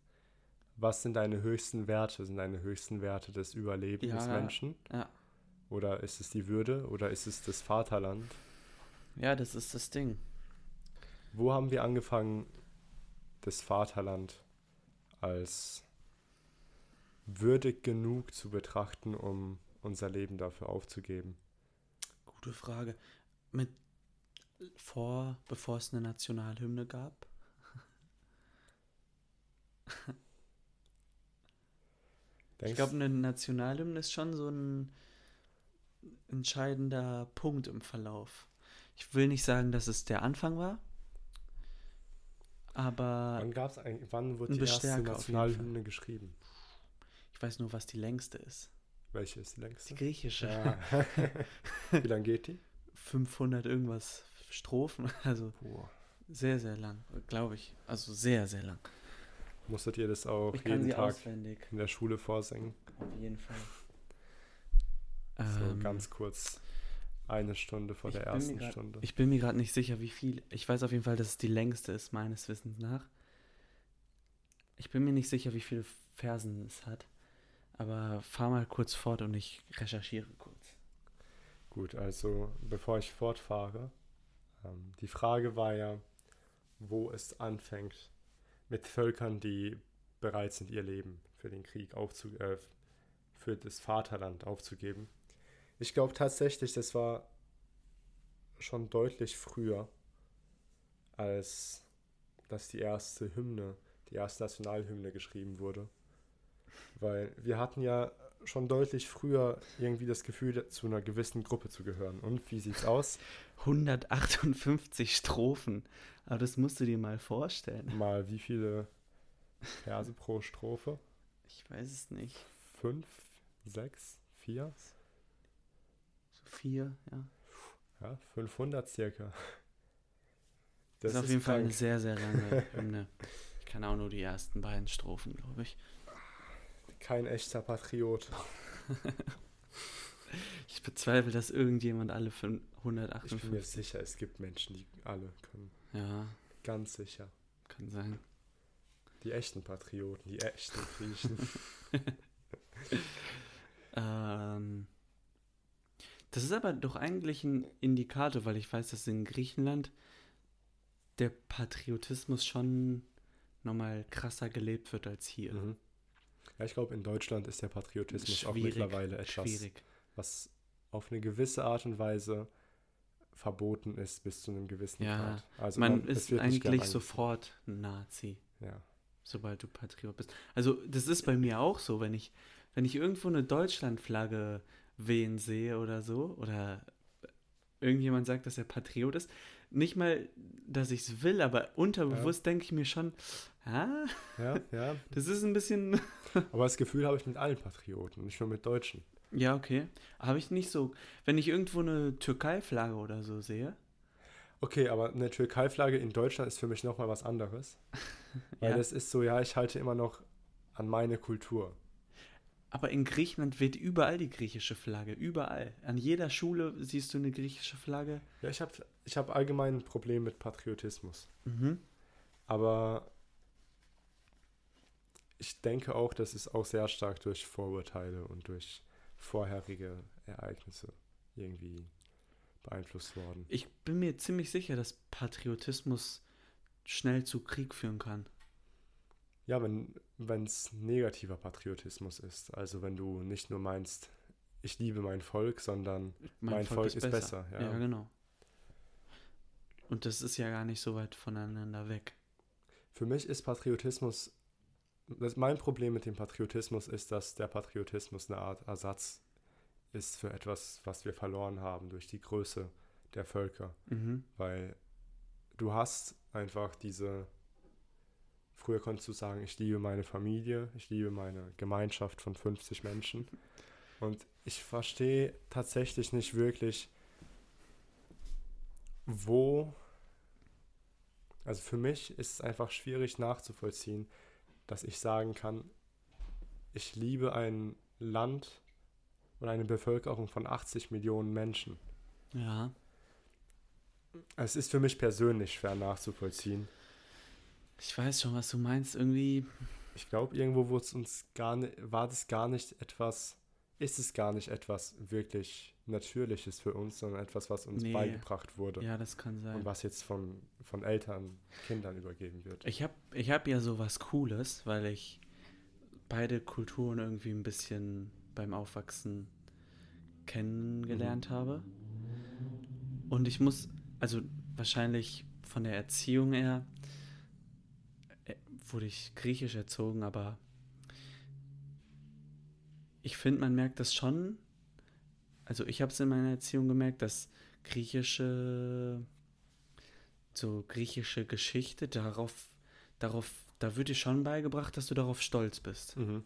was sind deine höchsten Werte? Sind deine höchsten Werte das Überleben ja, des Menschen? Ja. Oder ist es die Würde? Oder ist es das Vaterland? Ja, das ist das Ding. Wo haben wir angefangen, das Vaterland als würdig genug zu betrachten, um unser Leben dafür aufzugeben? Gute Frage. Mit vor, bevor es eine Nationalhymne gab? (laughs) ich glaube, eine Nationalhymne ist schon so ein entscheidender Punkt im Verlauf. Ich will nicht sagen, dass es der Anfang war, aber. Wann gab's eigentlich, wann wurde die erste Nationalhymne geschrieben? Ich weiß nur, was die längste ist. Welche ist die längste? Die griechische. Ja. (laughs) Wie lang geht die? 500 irgendwas Strophen, (laughs) also Boah. sehr, sehr lang, glaube ich. Also sehr, sehr lang. Musstet ihr das auch ich jeden Tag auswendig. in der Schule vorsingen? Auf jeden Fall. So ähm, ganz kurz. Eine Stunde vor der ersten grad, Stunde. Ich bin mir gerade nicht sicher, wie viel. Ich weiß auf jeden Fall, dass es die längste ist, meines Wissens nach. Ich bin mir nicht sicher, wie viele Versen es hat. Aber fahr mal kurz fort und ich recherchiere kurz. Gut, also bevor ich fortfahre, ähm, die Frage war ja, wo es anfängt mit Völkern, die bereit sind, ihr Leben für den Krieg aufzu äh, für das Vaterland aufzugeben. Ich glaube tatsächlich, das war schon deutlich früher, als dass die erste Hymne, die erste Nationalhymne geschrieben wurde. Weil wir hatten ja schon deutlich früher irgendwie das Gefühl, zu einer gewissen Gruppe zu gehören. Und wie sieht's aus? 158 Strophen. Aber das musst du dir mal vorstellen. Mal wie viele Verse pro Strophe? Ich weiß es nicht. Fünf, sechs, vier? Vier, ja. Ja, 500 circa. Das, das ist auf jeden krank. Fall eine sehr, sehr lange (laughs) Hymne. Ich kann auch nur die ersten beiden Strophen, glaube ich. Kein echter Patriot. (laughs) ich bezweifle, dass irgendjemand alle 158. Ich bin mir sicher, es gibt Menschen, die alle können. Ja. Ganz sicher. Kann sein. Die echten Patrioten, die echten Griechen. (laughs) ähm. Das ist aber doch eigentlich ein Indikator, weil ich weiß, dass in Griechenland der Patriotismus schon nochmal krasser gelebt wird als hier. Mhm. Ja, ich glaube, in Deutschland ist der Patriotismus schwierig, auch mittlerweile etwas, schwierig. was auf eine gewisse Art und Weise verboten ist bis zu einem gewissen ja, Grad. Also man, man ist eigentlich sofort ein Nazi. Ja. Sobald du Patriot bist. Also das ist bei mir auch so, wenn ich, wenn ich irgendwo eine Deutschlandflagge wehen sehe oder so, oder irgendjemand sagt, dass er Patriot ist, nicht mal, dass ich es will, aber unterbewusst ja. denke ich mir schon, ah, ja, ja. (laughs) das ist ein bisschen. (laughs) aber das Gefühl habe ich mit allen Patrioten, nicht nur mit Deutschen. Ja, okay. Habe ich nicht so. Wenn ich irgendwo eine Türkei-Flagge oder so sehe. Okay, aber eine Türkei-Flagge in Deutschland ist für mich nochmal was anderes. (laughs) Weil das ist so, ja, ich halte immer noch an meine Kultur. Aber in Griechenland weht überall die griechische Flagge. Überall. An jeder Schule siehst du eine griechische Flagge. Ja, ich habe ich hab allgemein ein Problem mit Patriotismus. Mhm. Aber ich denke auch, das ist auch sehr stark durch Vorurteile und durch vorherige Ereignisse irgendwie beeinflusst worden. Ich bin mir ziemlich sicher, dass Patriotismus schnell zu Krieg führen kann. Ja, wenn es negativer Patriotismus ist. Also wenn du nicht nur meinst, ich liebe mein Volk, sondern mein, mein Volk, Volk, ist, besser. besser. Ja. ja, genau. Und das ist ja gar nicht so weit voneinander weg. Für mich ist Patriotismus, das, mein Problem mit dem Patriotismus ist, dass der Patriotismus eine Art Ersatz ist für etwas, was wir verloren haben durch die Größe der Völker. Mhm. Weil du hast einfach diese, früher konntest du sagen, ich liebe meine Familie, ich liebe meine Gemeinschaft von 50 Menschen. Und ich verstehe tatsächlich nicht wirklich, wo, also für mich ist es einfach schwierig nachzuvollziehen, dass ich sagen kann, ich liebe ein Land und eine Bevölkerung von 80 Millionen Menschen. Ja. Es ist für mich persönlich schwer nachzuvollziehen. Ich weiß schon, was du meinst. Irgendwie. Ich glaube, irgendwo wurde es uns gar nicht, war das gar nicht etwas, ist es gar nicht etwas wirklich Natürliches für uns, sondern etwas, was uns nee. beigebracht wurde. Ja, das kann sein. Und was jetzt von, von Eltern Kindern übergeben wird. Ich habe ich hab ja so was Cooles, weil ich beide Kulturen irgendwie ein bisschen beim Aufwachsen kennengelernt mhm. habe. Und ich muss, also wahrscheinlich von der Erziehung her, wurde ich griechisch erzogen, aber ich finde, man merkt das schon. Also ich habe es in meiner Erziehung gemerkt, dass griechische, so griechische Geschichte darauf, darauf, da wird dir schon beigebracht, dass du darauf stolz bist. Mhm.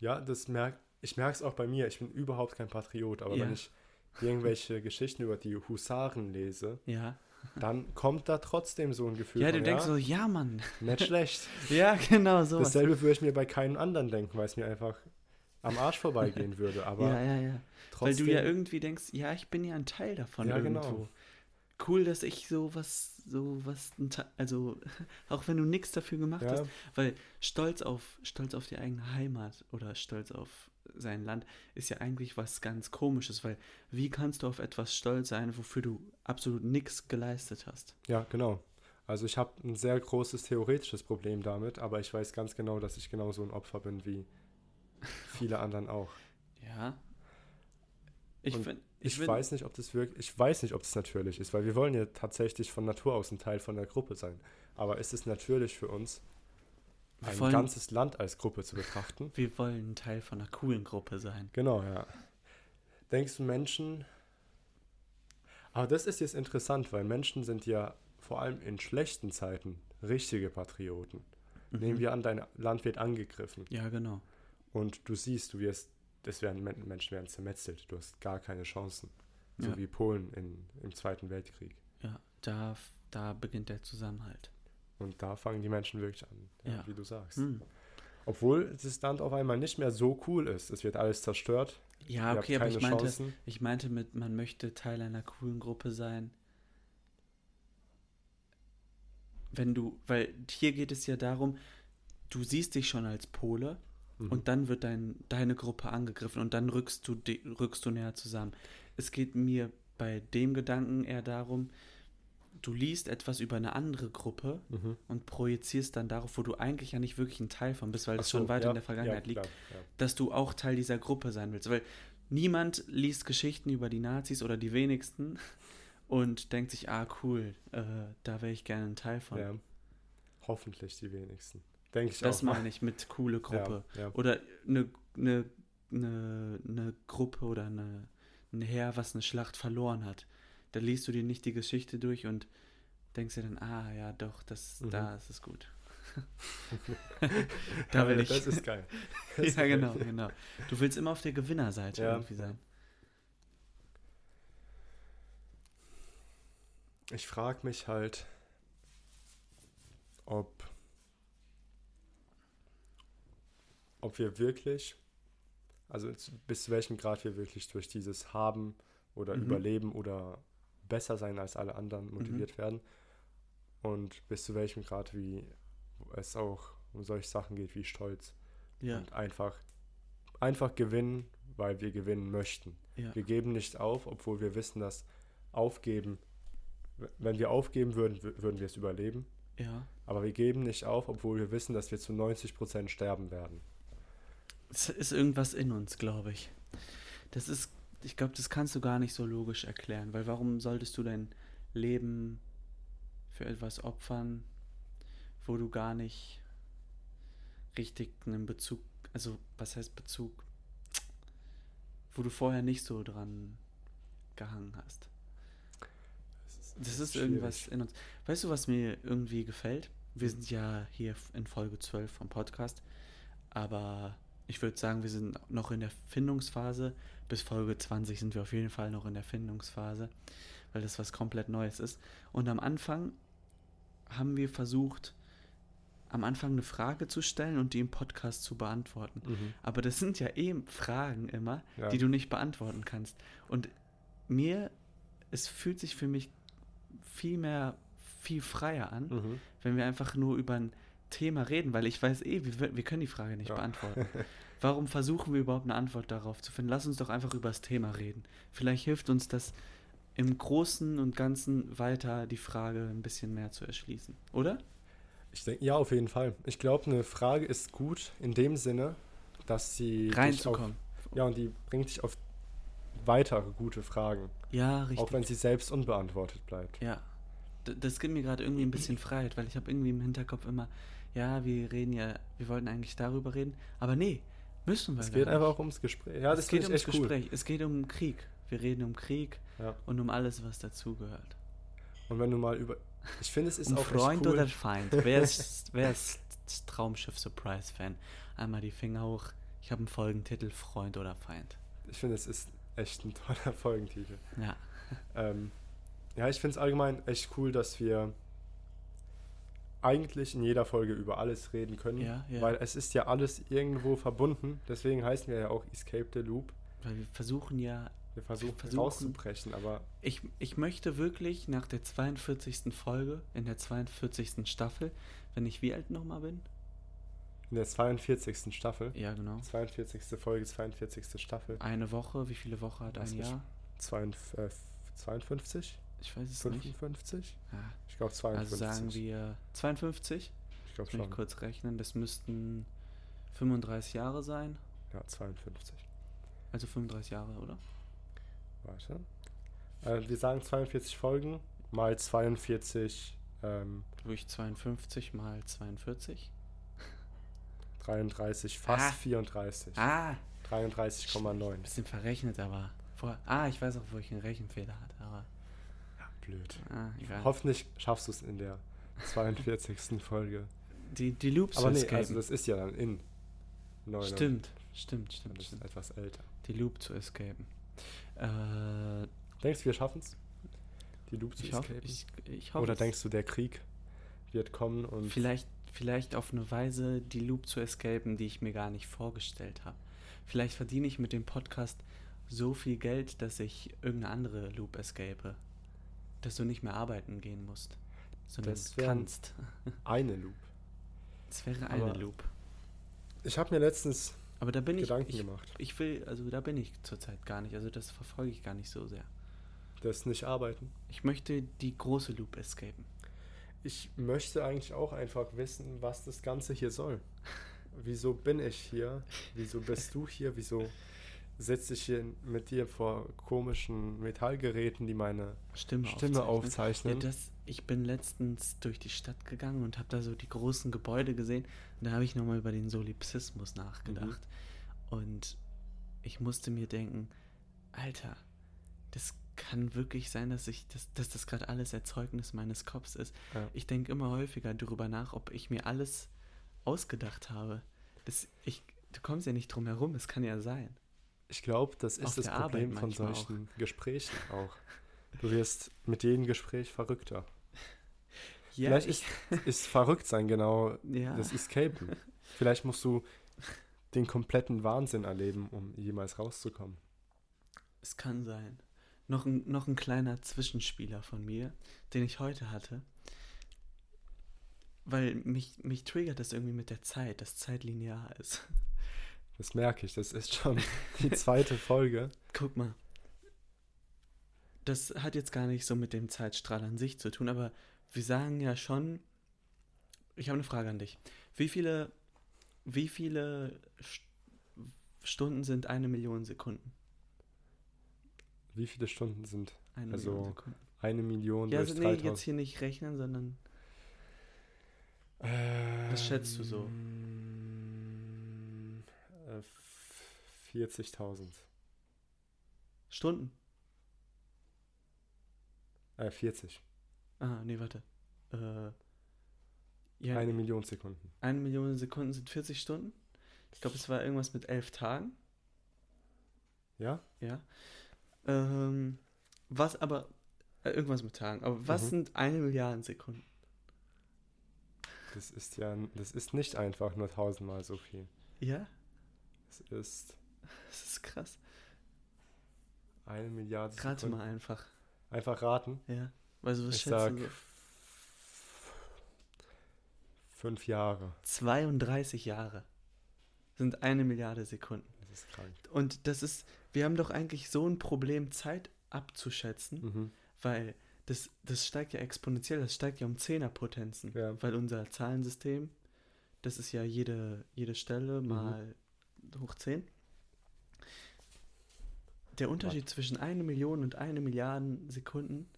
Ja, das merkt, ich merke es auch bei mir. Ich bin überhaupt kein Patriot, aber ja. wenn ich irgendwelche Geschichten über die Husaren lese, ja. Dann kommt da trotzdem so ein Gefühl. Ja, du von, denkst ja, so, ja, Mann. Nicht schlecht. (laughs) ja, genau so. Dasselbe würde ich mir bei keinem anderen denken, weil es mir einfach am Arsch vorbeigehen würde. Aber ja, ja, ja. Trotzdem, weil du ja irgendwie denkst, ja, ich bin ja ein Teil davon ja, irgendwo. Genau. Cool, dass ich so was, so was, also (laughs) auch wenn du nichts dafür gemacht ja. hast, weil stolz auf, stolz auf die eigene Heimat oder stolz auf sein Land ist ja eigentlich was ganz Komisches, weil wie kannst du auf etwas stolz sein, wofür du absolut nichts geleistet hast? Ja, genau. Also ich habe ein sehr großes theoretisches Problem damit, aber ich weiß ganz genau, dass ich genauso ein Opfer bin wie viele (laughs) anderen auch. Ja. Ich, find, ich, ich weiß nicht, ob das wirklich, ich weiß nicht, ob das natürlich ist, weil wir wollen ja tatsächlich von Natur aus ein Teil von der Gruppe sein. Aber ist es natürlich für uns, ein wollen, ganzes Land als Gruppe zu betrachten. (laughs) Wir wollen Teil von einer coolen Gruppe sein. Genau, ja. Denkst du, Menschen. Aber das ist jetzt interessant, weil Menschen sind ja vor allem in schlechten Zeiten richtige Patrioten. Mhm. Nehmen wir an, dein Land wird angegriffen. Ja, genau. Und du siehst, du wirst, das werden Menschen werden zermetzelt. Du hast gar keine Chancen. So ja. wie Polen in, im Zweiten Weltkrieg. Ja, da, da beginnt der Zusammenhalt. Und da fangen die Menschen wirklich an, ja, wie du sagst. Hm. Obwohl das Land auf einmal nicht mehr so cool ist. Es wird alles zerstört. Ja, okay, aber ich meinte, ich meinte mit, man möchte Teil einer coolen Gruppe sein. Wenn du, weil hier geht es ja darum, du siehst dich schon als Pole mhm. und dann wird dein, deine Gruppe angegriffen und dann rückst du, rückst du näher zusammen. Es geht mir bei dem Gedanken eher darum, du liest etwas über eine andere Gruppe mhm. und projizierst dann darauf, wo du eigentlich ja nicht wirklich ein Teil von bist, weil das so, schon weiter ja, in der Vergangenheit ja, liegt, klar, ja. dass du auch Teil dieser Gruppe sein willst. Weil niemand liest Geschichten über die Nazis oder die wenigsten (laughs) und denkt sich, ah cool, äh, da wäre ich gerne ein Teil von. Ja. Hoffentlich die wenigsten. Denke ich das auch. Das meine ich mit coole Gruppe. Oder eine, eine, eine, eine Gruppe oder eine, ein Heer, was eine Schlacht verloren hat da liest du dir nicht die Geschichte durch und denkst dir dann, ah ja, doch, das, mhm. da ist es gut. (laughs) da will ich. Das ist geil. (laughs) Das ja, genau, genau. Du willst immer auf der Gewinnerseite ja. irgendwie sein. Ich frage mich halt, ob, ob wir wirklich, also bis zu welchem Grad wir wirklich durch dieses Haben oder mhm. Überleben oder besser sein als alle anderen motiviert mhm. werden und bis zu welchem Grad, wie es auch um solche Sachen geht wie Stolz. Ja. Und einfach, einfach gewinnen, weil wir gewinnen möchten. Ja. Wir geben nicht auf, obwohl wir wissen, dass aufgeben, wenn wir aufgeben würden, wü- würden wir es überleben. Ja. Aber wir geben nicht auf, obwohl wir wissen, dass wir zu 90% sterben werden. Es ist irgendwas in uns, glaube ich. Das ist, ich glaube, das kannst du gar nicht so logisch erklären, weil warum solltest du dein Leben für etwas opfern, wo du gar nicht richtig einen Bezug, also was heißt Bezug, wo du vorher nicht so dran gehangen hast. Das ist schwierig. irgendwas in uns. Weißt du, was mir irgendwie gefällt? Wir sind ja hier in Folge 12 vom Podcast, aber ich würde sagen, wir sind noch in der Findungsphase. Bis Folge 20 sind wir auf jeden Fall noch in der Findungsphase, weil das was komplett Neues ist. Und am Anfang haben wir versucht, am Anfang eine Frage zu stellen und die im Podcast zu beantworten. Mhm. Aber das sind ja eben Fragen immer, Ja. die du nicht beantworten kannst. Und mir, es fühlt sich für mich viel mehr, viel freier an, Mhm. wenn wir einfach nur über ein Thema reden, weil ich weiß eh, wir, wir können die Frage nicht Ja. beantworten. (laughs) Warum versuchen wir überhaupt eine Antwort darauf zu finden? Lass uns doch einfach über das Thema reden. Vielleicht hilft uns das im Großen und Ganzen weiter, die Frage ein bisschen mehr zu erschließen, oder? Ich denke, ja, auf jeden Fall. Ich glaube, eine Frage ist gut in dem Sinne, dass sie auf, Reinzukommen. ja, und die bringt dich auf weitere gute Fragen, Ja, richtig. auch wenn sie selbst unbeantwortet bleibt. Ja, D das gibt mir gerade irgendwie ein bisschen Freiheit, weil ich habe irgendwie im Hinterkopf immer, ja, wir reden ja, wir wollten eigentlich darüber reden, aber nee, müssen wir Es geht einfach auch ums Gespräch. Ja, es das geht finde ich ums echt cool. Gespräch, es geht um Krieg. Wir reden um Krieg Ja. und um alles, was dazugehört. Und wenn du mal über. Ich finde, es ist Um auch Freund cool. oder Feind? Wer ist, wer ist Traumschiff Surprise Fan? Einmal die Finger hoch. Ich habe einen Folgentitel Freund oder Feind. Ich finde, es ist echt ein toller (laughs) Folgentitel. Ja, Ähm, ja, ich finde es allgemein echt cool, dass wir eigentlich in jeder Folge über alles reden können, Ja, ja. weil es ist ja alles irgendwo verbunden. Deswegen heißen wir ja auch Escape the Loop. weil wir versuchen ja Wir versuchen, versuchen- rauszubrechen, aber Ich, ich möchte wirklich nach der 42. Folge, in der 42. Staffel, wenn ich wie alt nochmal bin? in der 42. Staffel, Ja, genau. 42. Folge, 42. Staffel, Eine Woche, wie viele Wochen hat ein Jahr? 52, äh, 52? Ich weiß es nicht. 55? Ja, Ich glaube also 52. sagen wir 52, ich glaube wenn ich schon. kurz rechnen, das müssten 35 Jahre sein. Ja, 52. Also 35 Jahre, oder? Warte. Äh, wir sagen 42 Folgen mal 42, ähm, Durch 52 mal 42. 33, fast Ah. 34. Ah, 33,9. ein bisschen verrechnet, aber vor. Ah, ich weiß auch, wo ich einen Rechenfehler hatte, blöd. Ah. Hoffentlich schaffst du es in der 42. (laughs) Folge. Die, die Loops Aber nee, escapen. also das ist ja dann in 9. Stimmt, stimmt, stimmt, Das ist stimmt. etwas älter. Die Loop zu escapen. Äh, Denkst du, wir schaffen es? Die Loop zu ich hoffe, escapen? ich, ich hoffe Oder denkst du, der Krieg wird kommen und vielleicht, vielleicht auf eine Weise die Loop zu escapen, die ich mir gar nicht vorgestellt habe. Vielleicht verdiene ich mit dem Podcast so viel Geld, dass ich irgendeine andere Loop escape. Dass du nicht mehr arbeiten gehen musst, sondern Das kannst. eine Loop? Das wäre eine Aber Loop. Ich habe mir letztens Aber da bin ich, Gedanken ich, gemacht. ich will, also da bin ich zurzeit gar nicht. Also das verfolge ich gar nicht so sehr. Das nicht arbeiten. Ich möchte die große Loop escapen. Ich möchte eigentlich auch einfach wissen, was das Ganze hier soll. Wieso bin ich hier? Wieso bist du hier? Wieso sitze ich hier mit dir vor komischen Metallgeräten, die meine Stimme, Stimme aufzeichnen. aufzeichnen? Ja, das, ich bin letztens durch die Stadt gegangen und habe da so die großen Gebäude gesehen. Und da habe ich nochmal über den Solipsismus nachgedacht. Und ich musste mir denken, Alter, das kann wirklich sein, dass ich, dass, dass das gerade alles Erzeugnis meines Kopfs ist. Ja. Ich denke immer häufiger darüber nach, ob ich mir alles ausgedacht habe. Das, ich, du kommst ja nicht drum herum, es kann ja sein. Ich glaube, das ist das Arbeit Problem von solchen Gesprächen auch. Du wirst mit jedem Gespräch verrückter. Ja, Vielleicht ich, ist, (laughs) ist verrückt sein genau ja. das Escapen. Vielleicht musst du den kompletten Wahnsinn erleben, um jemals rauszukommen. Es kann sein. Noch ein, noch ein kleiner Zwischenspieler von mir, den ich heute hatte. weil mich, mich triggert das irgendwie mit der Zeit, dass Zeit linear ist. Das merke ich, das ist schon (laughs) die zweite Folge. Guck mal. Das hat jetzt gar nicht so mit dem Zeitstrahl an sich zu tun, aber wir sagen ja schon, ich habe eine Frage an dich. Wie viele, wie viele St Stunden sind eine Million Sekunden? Wie viele Stunden sind Eine Also, Million Sekunden. eine Million Ja, durch also, nee, 3000? jetzt hier nicht rechnen, sondern Was schätzt du so? Ähm, äh, f- 40.000. Stunden. Äh, 40. Ah, nee, warte. Äh, ja, Eine Million Sekunden. eine Million Sekunden sind 40 Stunden. Ich glaube, es war irgendwas mit elf Tagen. Ja? Ja. Ähm, was aber, äh, irgendwas mit Tagen. Aber was Mhm. sind eine Milliarde Sekunden? Das ist ja, das ist nicht einfach nur tausendmal so viel. Ja, Es ist (laughs) das ist krass. eine Milliarde Rate Sekunden. mal einfach. Einfach raten. Ja. Also, was ich schätzt sag so? fünf Jahre. 32 Jahre sind eine Milliarde Sekunden. Das ist krank. Und das ist, wir haben doch eigentlich so ein Problem, Zeit abzuschätzen, Mhm. weil das, das steigt ja exponentiell, das steigt ja um Zehnerpotenzen, Ja. weil unser Zahlensystem, das ist ja jede, jede Stelle Mhm. mal hoch 10. Der Unterschied zwischen eine Million und eine Milliarden Sekunden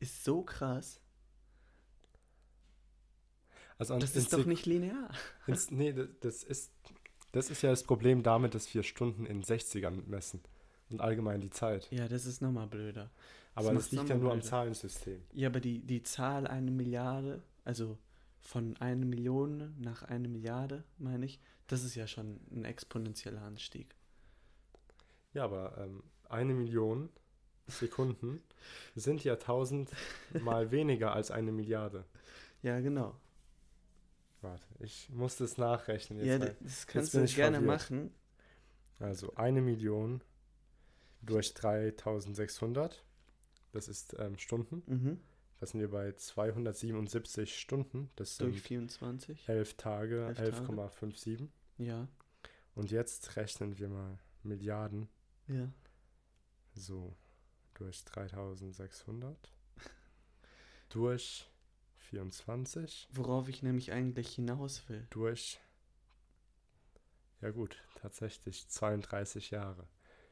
ist so krass, Also das ist doch nicht linear. ins, nee, das, das ist das ist ja das Problem damit, dass wir Stunden in 60ern messen und allgemein die Zeit. Ja, das ist nochmal blöder. Aber das liegt ja nur am blöder. Zahlensystem. Ja, aber die, die Zahl eine Milliarde, also von eine Million nach eine Milliarde, meine ich, das ist ja schon ein exponentieller Anstieg. Ja, aber ähm, eine Million Sekunden sind ja tausendmal weniger als eine Milliarde. Ja, genau. Warte, ich muss das nachrechnen. ja, Jetzt d- mal. das kannst du gerne verwirrt. machen. Also eine Million durch 3600, das ist ähm, Stunden. Mhm. Das sind wir bei 277 Stunden. Das Durch sind 24. 11 Tage, Elf Tage. 11,57. Ja, Und jetzt rechnen wir mal Milliarden. Ja. So, durch 3600. (laughs) durch 24. Worauf ich nämlich eigentlich hinaus will. Durch. Ja, gut, tatsächlich 32 Jahre.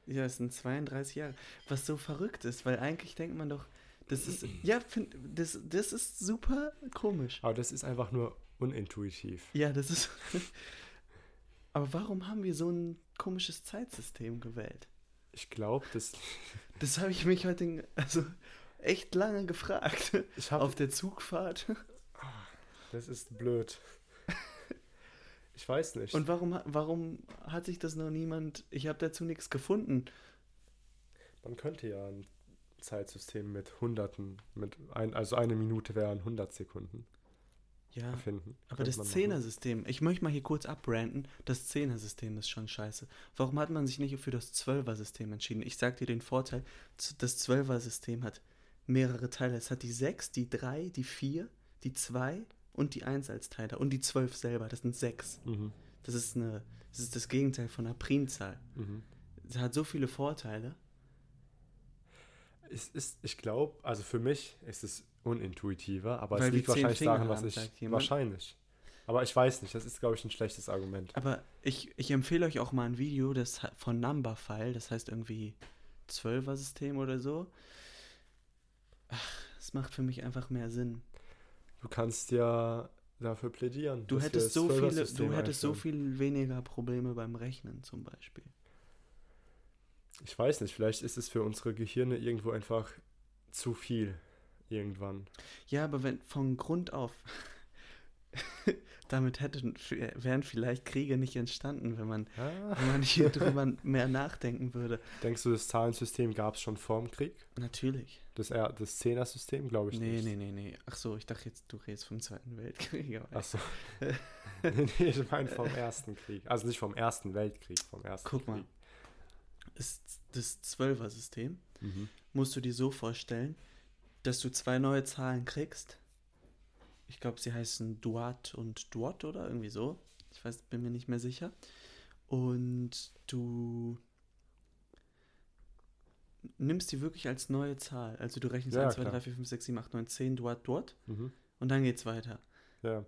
Ja, es sind 32 Jahre. Was so verrückt ist, weil eigentlich denkt man doch, das ist, (clears throat) ja, find, das, das ist super komisch. Aber das ist einfach nur unintuitiv. Ja, das ist. (laughs) Aber warum haben wir so ein komisches Zeitsystem gewählt? Ich glaube, das. (laughs) Das habe ich mich heute also echt lange gefragt. Ich habe Auf der Zugfahrt. Das ist blöd. Ich weiß nicht. Und warum, warum hat sich das noch niemand. Ich habe dazu nichts gefunden. Man könnte ja ein Zeitsystem mit Hunderten, mit ein, also eine Minute wären 100 Sekunden Ja. erfinden. Aber das. Zehner-System, ich möchte mal hier kurz abbranden, das Zehner-System ist schon scheiße. Warum hat man sich nicht für das Zwölfer-System entschieden? Ich sag dir den Vorteil, das Zwölfer-System hat mehrere Teile. Es hat die 6, die 3, die 4, die 2 und die 1 als Teile. Und die 12 selber, das sind 6. Mhm. Das ist, eine, das ist das Gegenteil von einer Primzahl. Mhm. Es hat so viele Vorteile. Es ist, ich glaube, also für mich ist es unintuitiver, aber Weil es liegt wahrscheinlich Finger daran, was ich. jemand. Wahrscheinlich. Aber ich weiß nicht, das ist, glaube ich, ein schlechtes Argument. Aber ich, ich empfehle euch auch mal ein Video das von Numberphile, das heißt irgendwie 12er-System oder so. Ach, es macht für mich einfach mehr Sinn. Du kannst ja dafür plädieren. Du hättest so viele, du hättest so viel weniger Probleme beim Rechnen zum Beispiel. Ich weiß nicht, vielleicht ist es für unsere Gehirne irgendwo einfach zu viel. Irgendwann. Ja, aber wenn von Grund auf, (laughs) damit hätten, wären vielleicht Kriege nicht entstanden, wenn man, Ah. wenn man hier drüber mehr nachdenken würde. Denkst du, das Zahlensystem gab es schon vorm Krieg? Natürlich. Das, das Zehner-System, glaube ich Nee, nicht. nee, nee, nee. Ach so, ich dachte jetzt, du redest vom Zweiten Weltkrieg. Aber Achso. (laughs) nee, nee, ich meine vom Ersten Krieg. Also nicht vom Ersten Weltkrieg, vom Ersten Guck mal. Krieg. ist das Zwölfer-System, Mhm. musst du dir so vorstellen, dass du zwei neue Zahlen kriegst. ich glaube, sie heißen Duat und Duot oder irgendwie so. Ich weiß, bin mir nicht mehr sicher. Und du nimmst die wirklich als neue Zahl. Also du rechnest Ja, 1, 2, klar. 3, 4, 5, 6, 7, 8, 9, 10, Duat, Duot. Mhm. Und dann geht's weiter. Ja.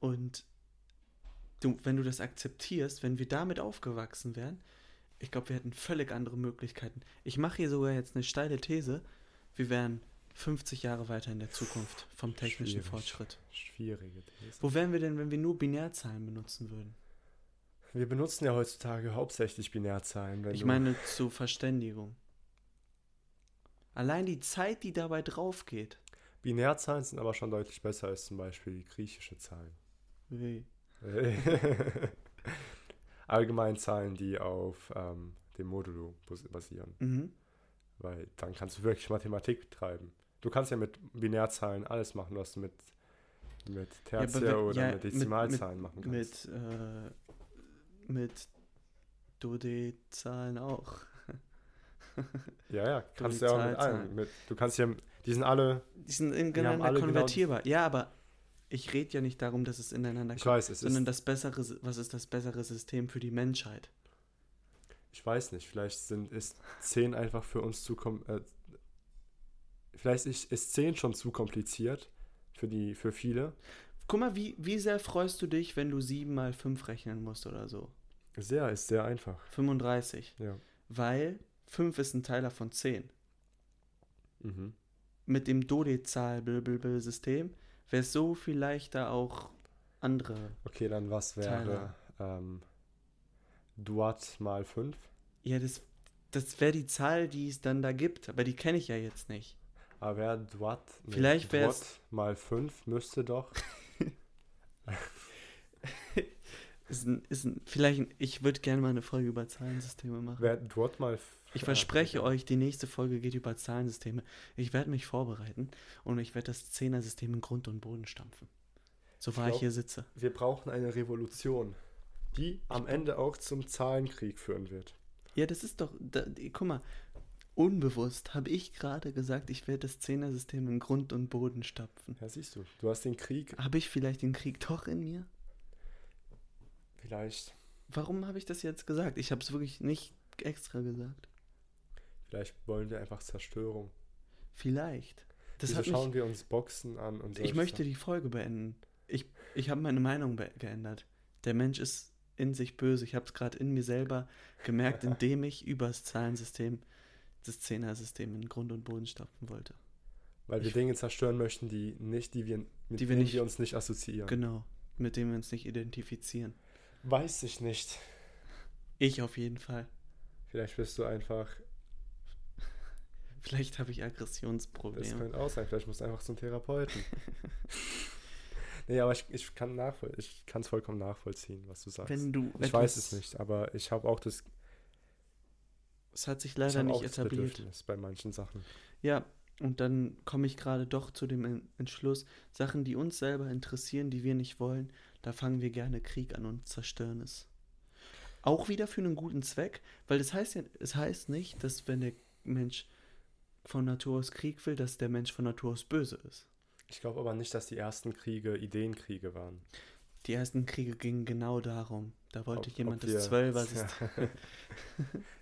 Und du, wenn du das akzeptierst, wenn wir damit aufgewachsen wären, ich glaube, wir hätten völlig andere Möglichkeiten. Ich mache hier sogar jetzt eine steile These. Wir wären 50 Jahre weiter in der Zukunft vom technischen Schwierig. Fortschritt. Schwierige These. Wo wären wir denn, wenn wir nur Binärzahlen benutzen würden? Wir benutzen ja heutzutage hauptsächlich Binärzahlen. Ich meine zur Verständigung. Allein die Zeit, die dabei drauf geht. Binärzahlen sind aber schon deutlich besser als zum Beispiel die griechische Zahlen. Wie? (laughs) Allgemein Zahlen, die auf ähm, dem Modulo bas- basieren. Mhm. Weil dann kannst du wirklich Mathematik betreiben. Du kannst ja mit Binärzahlen alles machen, was du mit, mit Tertia wenn- oder ja, mit mit- Dezimalzahlen machen kannst. Mit, äh, mit Dodezahlen auch. (laughs) ja, ja, kannst die du ja auch mit allen. Mit, du kannst ja, die sind alle, Die sind ineinander alle genau konvertierbar. ja, aber ich rede ja nicht darum, dass es ineinander ich weiß, es sondern ist, das bessere, was ist das bessere System für die Menschheit? ich weiß nicht, vielleicht sind, ist 10 einfach für uns zu, äh, vielleicht ist, ist 10 schon zu kompliziert für die, für viele. Guck mal, wie, wie sehr freust du dich, wenn du 7 mal 5 rechnen musst oder so? Sehr, ist sehr einfach, 35. ja. Weil 5 ist ein Teiler von 10. Mhm. Mit dem Dodezahl-System wäre es so viel leichter auch andere. Okay, dann was wäre ähm, Duat mal 5? Ja, das, das wäre die Zahl, die es dann da gibt, aber die kenne ich ja jetzt nicht. Aber Duat, nee, Vielleicht mal 5 müsste doch, (laughs) Ist ein, ist ein, vielleicht, ein, ich würde gerne mal eine Folge über Zahlensysteme machen. wäre Duat mal... Ich ja, verspreche okay. euch, die nächste Folge geht über Zahlensysteme. Ich werde mich vorbereiten und ich werde das Zehner-System in Grund und Boden stampfen. So wahr ich glaub- hier sitze. Wir brauchen eine Revolution, die am Ende auch zum Zahlenkrieg führen wird. Ja, das ist doch, da, guck mal, unbewusst habe ich gerade gesagt, ich werde das Zehner-System in Grund und Boden stampfen. Ja, siehst du, du hast den Krieg Habe ich vielleicht den Krieg doch in mir? vielleicht, Warum habe ich das jetzt gesagt? Ich habe es wirklich nicht extra gesagt. vielleicht wollen wir einfach Zerstörung. Vielleicht. Das Wieso hat mich, schauen wir uns Boxen an und ich solche möchte Sachen? die Folge beenden. Ich, ich habe meine Meinung geändert. Der Mensch ist in sich böse. Ich habe es gerade in mir selber gemerkt, (laughs) indem ich über das Zahlensystem, das Zehner-System in Grund und Boden stapfen wollte. Weil wir ich- Dinge zerstören möchten, die nicht, die wir, mit Die wir denen nicht- wir uns nicht assoziieren. Genau. Mit dem wir uns nicht identifizieren. Weiß ich nicht. Ich auf jeden Fall. Vielleicht bist du einfach, (laughs) Vielleicht habe ich das Aggressionsprobleme. könnte auch sein, vielleicht musst du einfach zum Therapeuten. (laughs) nee, aber ich, ich kann nachvoll ich kann es vollkommen nachvollziehen, was du sagst. Wenn du ich weiß es nicht, aber ich habe auch das, Es hat sich ich leider nicht etabliert. Bei manchen Sachen. Ja, und dann komme ich gerade doch zu dem En- Entschluss, Sachen, die uns selber interessieren, die wir nicht wollen, da fangen wir gerne Krieg an und zerstören es. Auch wieder für einen guten Zweck, weil das heißt ja, es heißt nicht, dass wenn der Mensch von Natur aus Krieg will, dass der Mensch von Natur aus böse ist. Ich glaube aber nicht, dass die ersten Kriege Ideenkriege waren. Die ersten Kriege gingen genau darum. Da wollte Ob- jemand ob das Zwölfer (laughs) Ja. (laughs)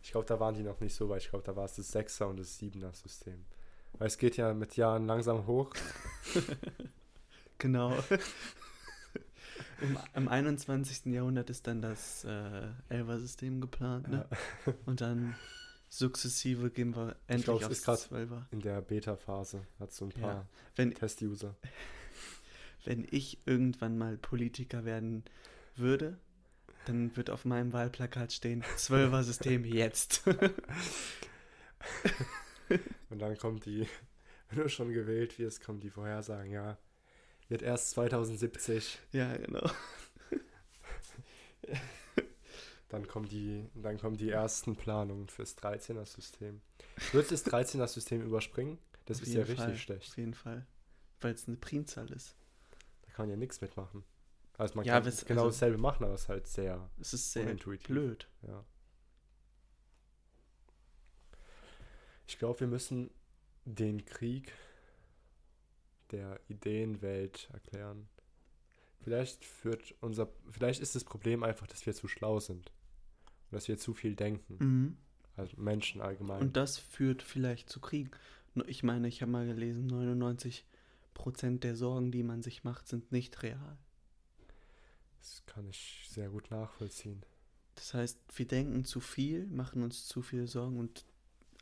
Ich glaube, da waren die noch nicht so weit. Ich glaube, da war es das Sechser- und das Siebener-System. Weil es geht ja mit Jahren langsam hoch. (laughs) Genau. Im, Im 21. Jahrhundert ist dann das äh, Elfer-System geplant, ne? Und dann sukzessive gehen wir endlich glaub, es aufs ist Zwölfer. In der Beta-Phase hat so ein paar Ja. Wenn, Test-User. wenn ich irgendwann mal Politiker werden würde, dann wird auf meinem Wahlplakat stehen, (laughs) Zwölfer-System jetzt. (laughs) Und dann kommt die, wenn du schon gewählt wirst, kommen die Vorhersagen, ja, wird erst 2070, ja, genau. (laughs) dann kommen die, dann kommen die ersten Planungen fürs 13er-System. Wird das 13er-System überspringen? Das Auf ist ja richtig Fall, schlecht. Auf jeden Fall. Weil es eine Primzahl ist. Da kann man ja nichts mitmachen. Also man Ja, kann was- genau also- dasselbe machen, aber es ist halt sehr Es ist sehr blöd. Ja. Ich glaube, wir müssen den Krieg, der Ideenwelt erklären. Vielleicht führt unser, vielleicht ist das Problem einfach, dass wir zu schlau sind und dass wir zu viel denken. Mhm. Also Menschen allgemein. Und das führt vielleicht zu Kriegen. Nur Ich meine, ich habe mal gelesen, 99 Prozent der Sorgen, die man sich macht, sind nicht real. Das kann ich sehr gut nachvollziehen. Das heißt, wir denken zu viel, machen uns zu viele Sorgen und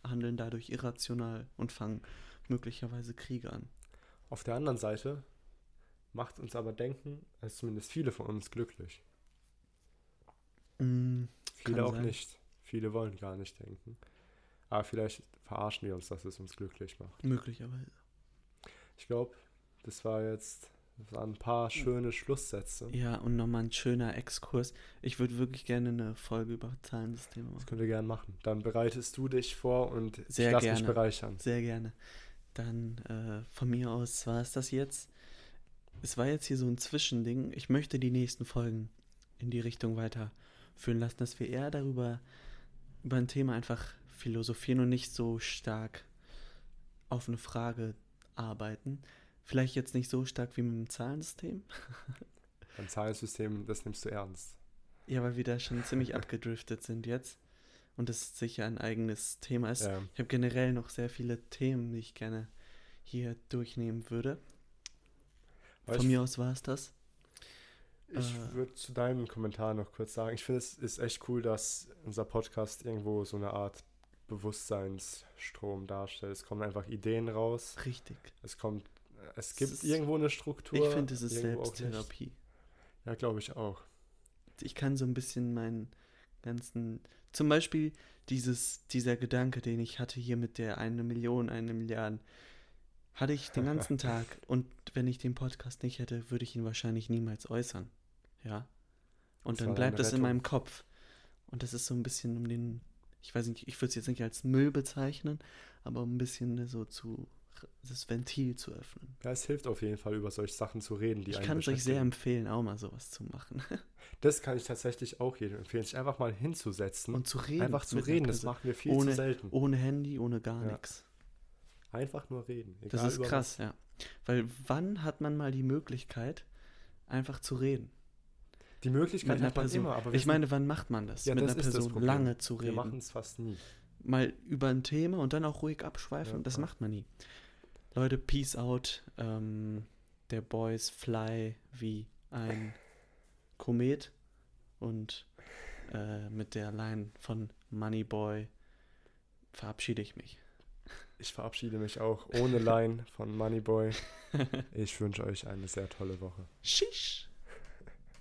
handeln dadurch irrational und fangen möglicherweise Kriege an. Auf der anderen Seite macht uns aber Denken, also zumindest viele von uns, glücklich. Mm, Viele auch sein. nicht. Viele wollen gar nicht denken. Aber vielleicht verarschen wir uns, dass es uns glücklich macht. möglicherweise. Ich glaube, das war jetzt das waren ein paar schöne Schlusssätze. Ja, und nochmal ein schöner Exkurs. Ich würde wirklich gerne eine Folge über Zahlensysteme Das machen. können wir gerne machen. Dann bereitest du dich vor und Sehr ich lass mich gerne. bereichern. Sehr gerne. Dann äh, von mir aus war es das jetzt. Es war jetzt hier so ein Zwischending. Ich möchte die nächsten Folgen in die Richtung weiterführen lassen, dass wir eher darüber, über ein Thema einfach philosophieren und nicht so stark auf eine Frage arbeiten. Vielleicht jetzt nicht so stark wie mit dem Zahlensystem. (laughs) Ein Zahlensystem, das nimmst du ernst. Ja, weil wir da schon ziemlich abgedriftet sind jetzt. Und das sicher ein eigenes Thema ist. Ja. Ich habe generell noch sehr viele Themen, die ich gerne hier durchnehmen würde. Aber Von mir aus war es das. Ich Äh. würde zu deinem Kommentar noch kurz sagen, ich finde es ist echt cool, dass unser Podcast irgendwo so eine Art Bewusstseinsstrom darstellt. Es kommen einfach Ideen raus. Richtig. Es kommt, es Es gibt ist- irgendwo eine Struktur. Ich finde, es ist. Selbsttherapie. Ja, glaube ich auch. Ich kann so ein bisschen meinen ganzen. Zum Beispiel dieses, dieser Gedanke, den ich hatte hier mit der eine Million, eine Milliarde, hatte ich den ganzen (laughs) Tag. Und wenn ich den Podcast nicht hätte, würde ich ihn wahrscheinlich niemals äußern. Ja. Und Das dann bleibt das in meinem Kopf. Und das ist so ein bisschen um den. Ich weiß nicht, ich würde es jetzt nicht als Müll bezeichnen, aber um ein bisschen so zu. Das Ventil zu öffnen. Ja, es hilft auf jeden Fall, über solche Sachen zu reden, die ich kann es euch sehr empfehlen, auch mal sowas zu machen. (laughs) Das kann ich tatsächlich auch jedem empfehlen, sich einfach mal hinzusetzen. Und zu reden. einfach zu mit reden, das machen wir viel ohne, zu selten. Ohne Handy, ohne gar Ja. nichts. Einfach nur reden. Das egal ist über krass, ja. Weil wann hat man mal die Möglichkeit, einfach zu reden? was. Die Möglichkeit einer hat man Person. immer, aber Ich meine, wann macht man das? Ja, mit das einer ist das Person lange zu sind, wir machen reden. es fast nie. Mal über ein Thema und dann auch ruhig abschweifen. Ja, das macht man nie. Leute, peace out. Ähm, der Boys fly wie ein Komet. Und äh, mit der Line von Moneyboy verabschiede ich mich. Ich verabschiede mich auch ohne (laughs) Line von Moneyboy. (laughs) Ich wünsche euch eine sehr tolle Woche. Shish!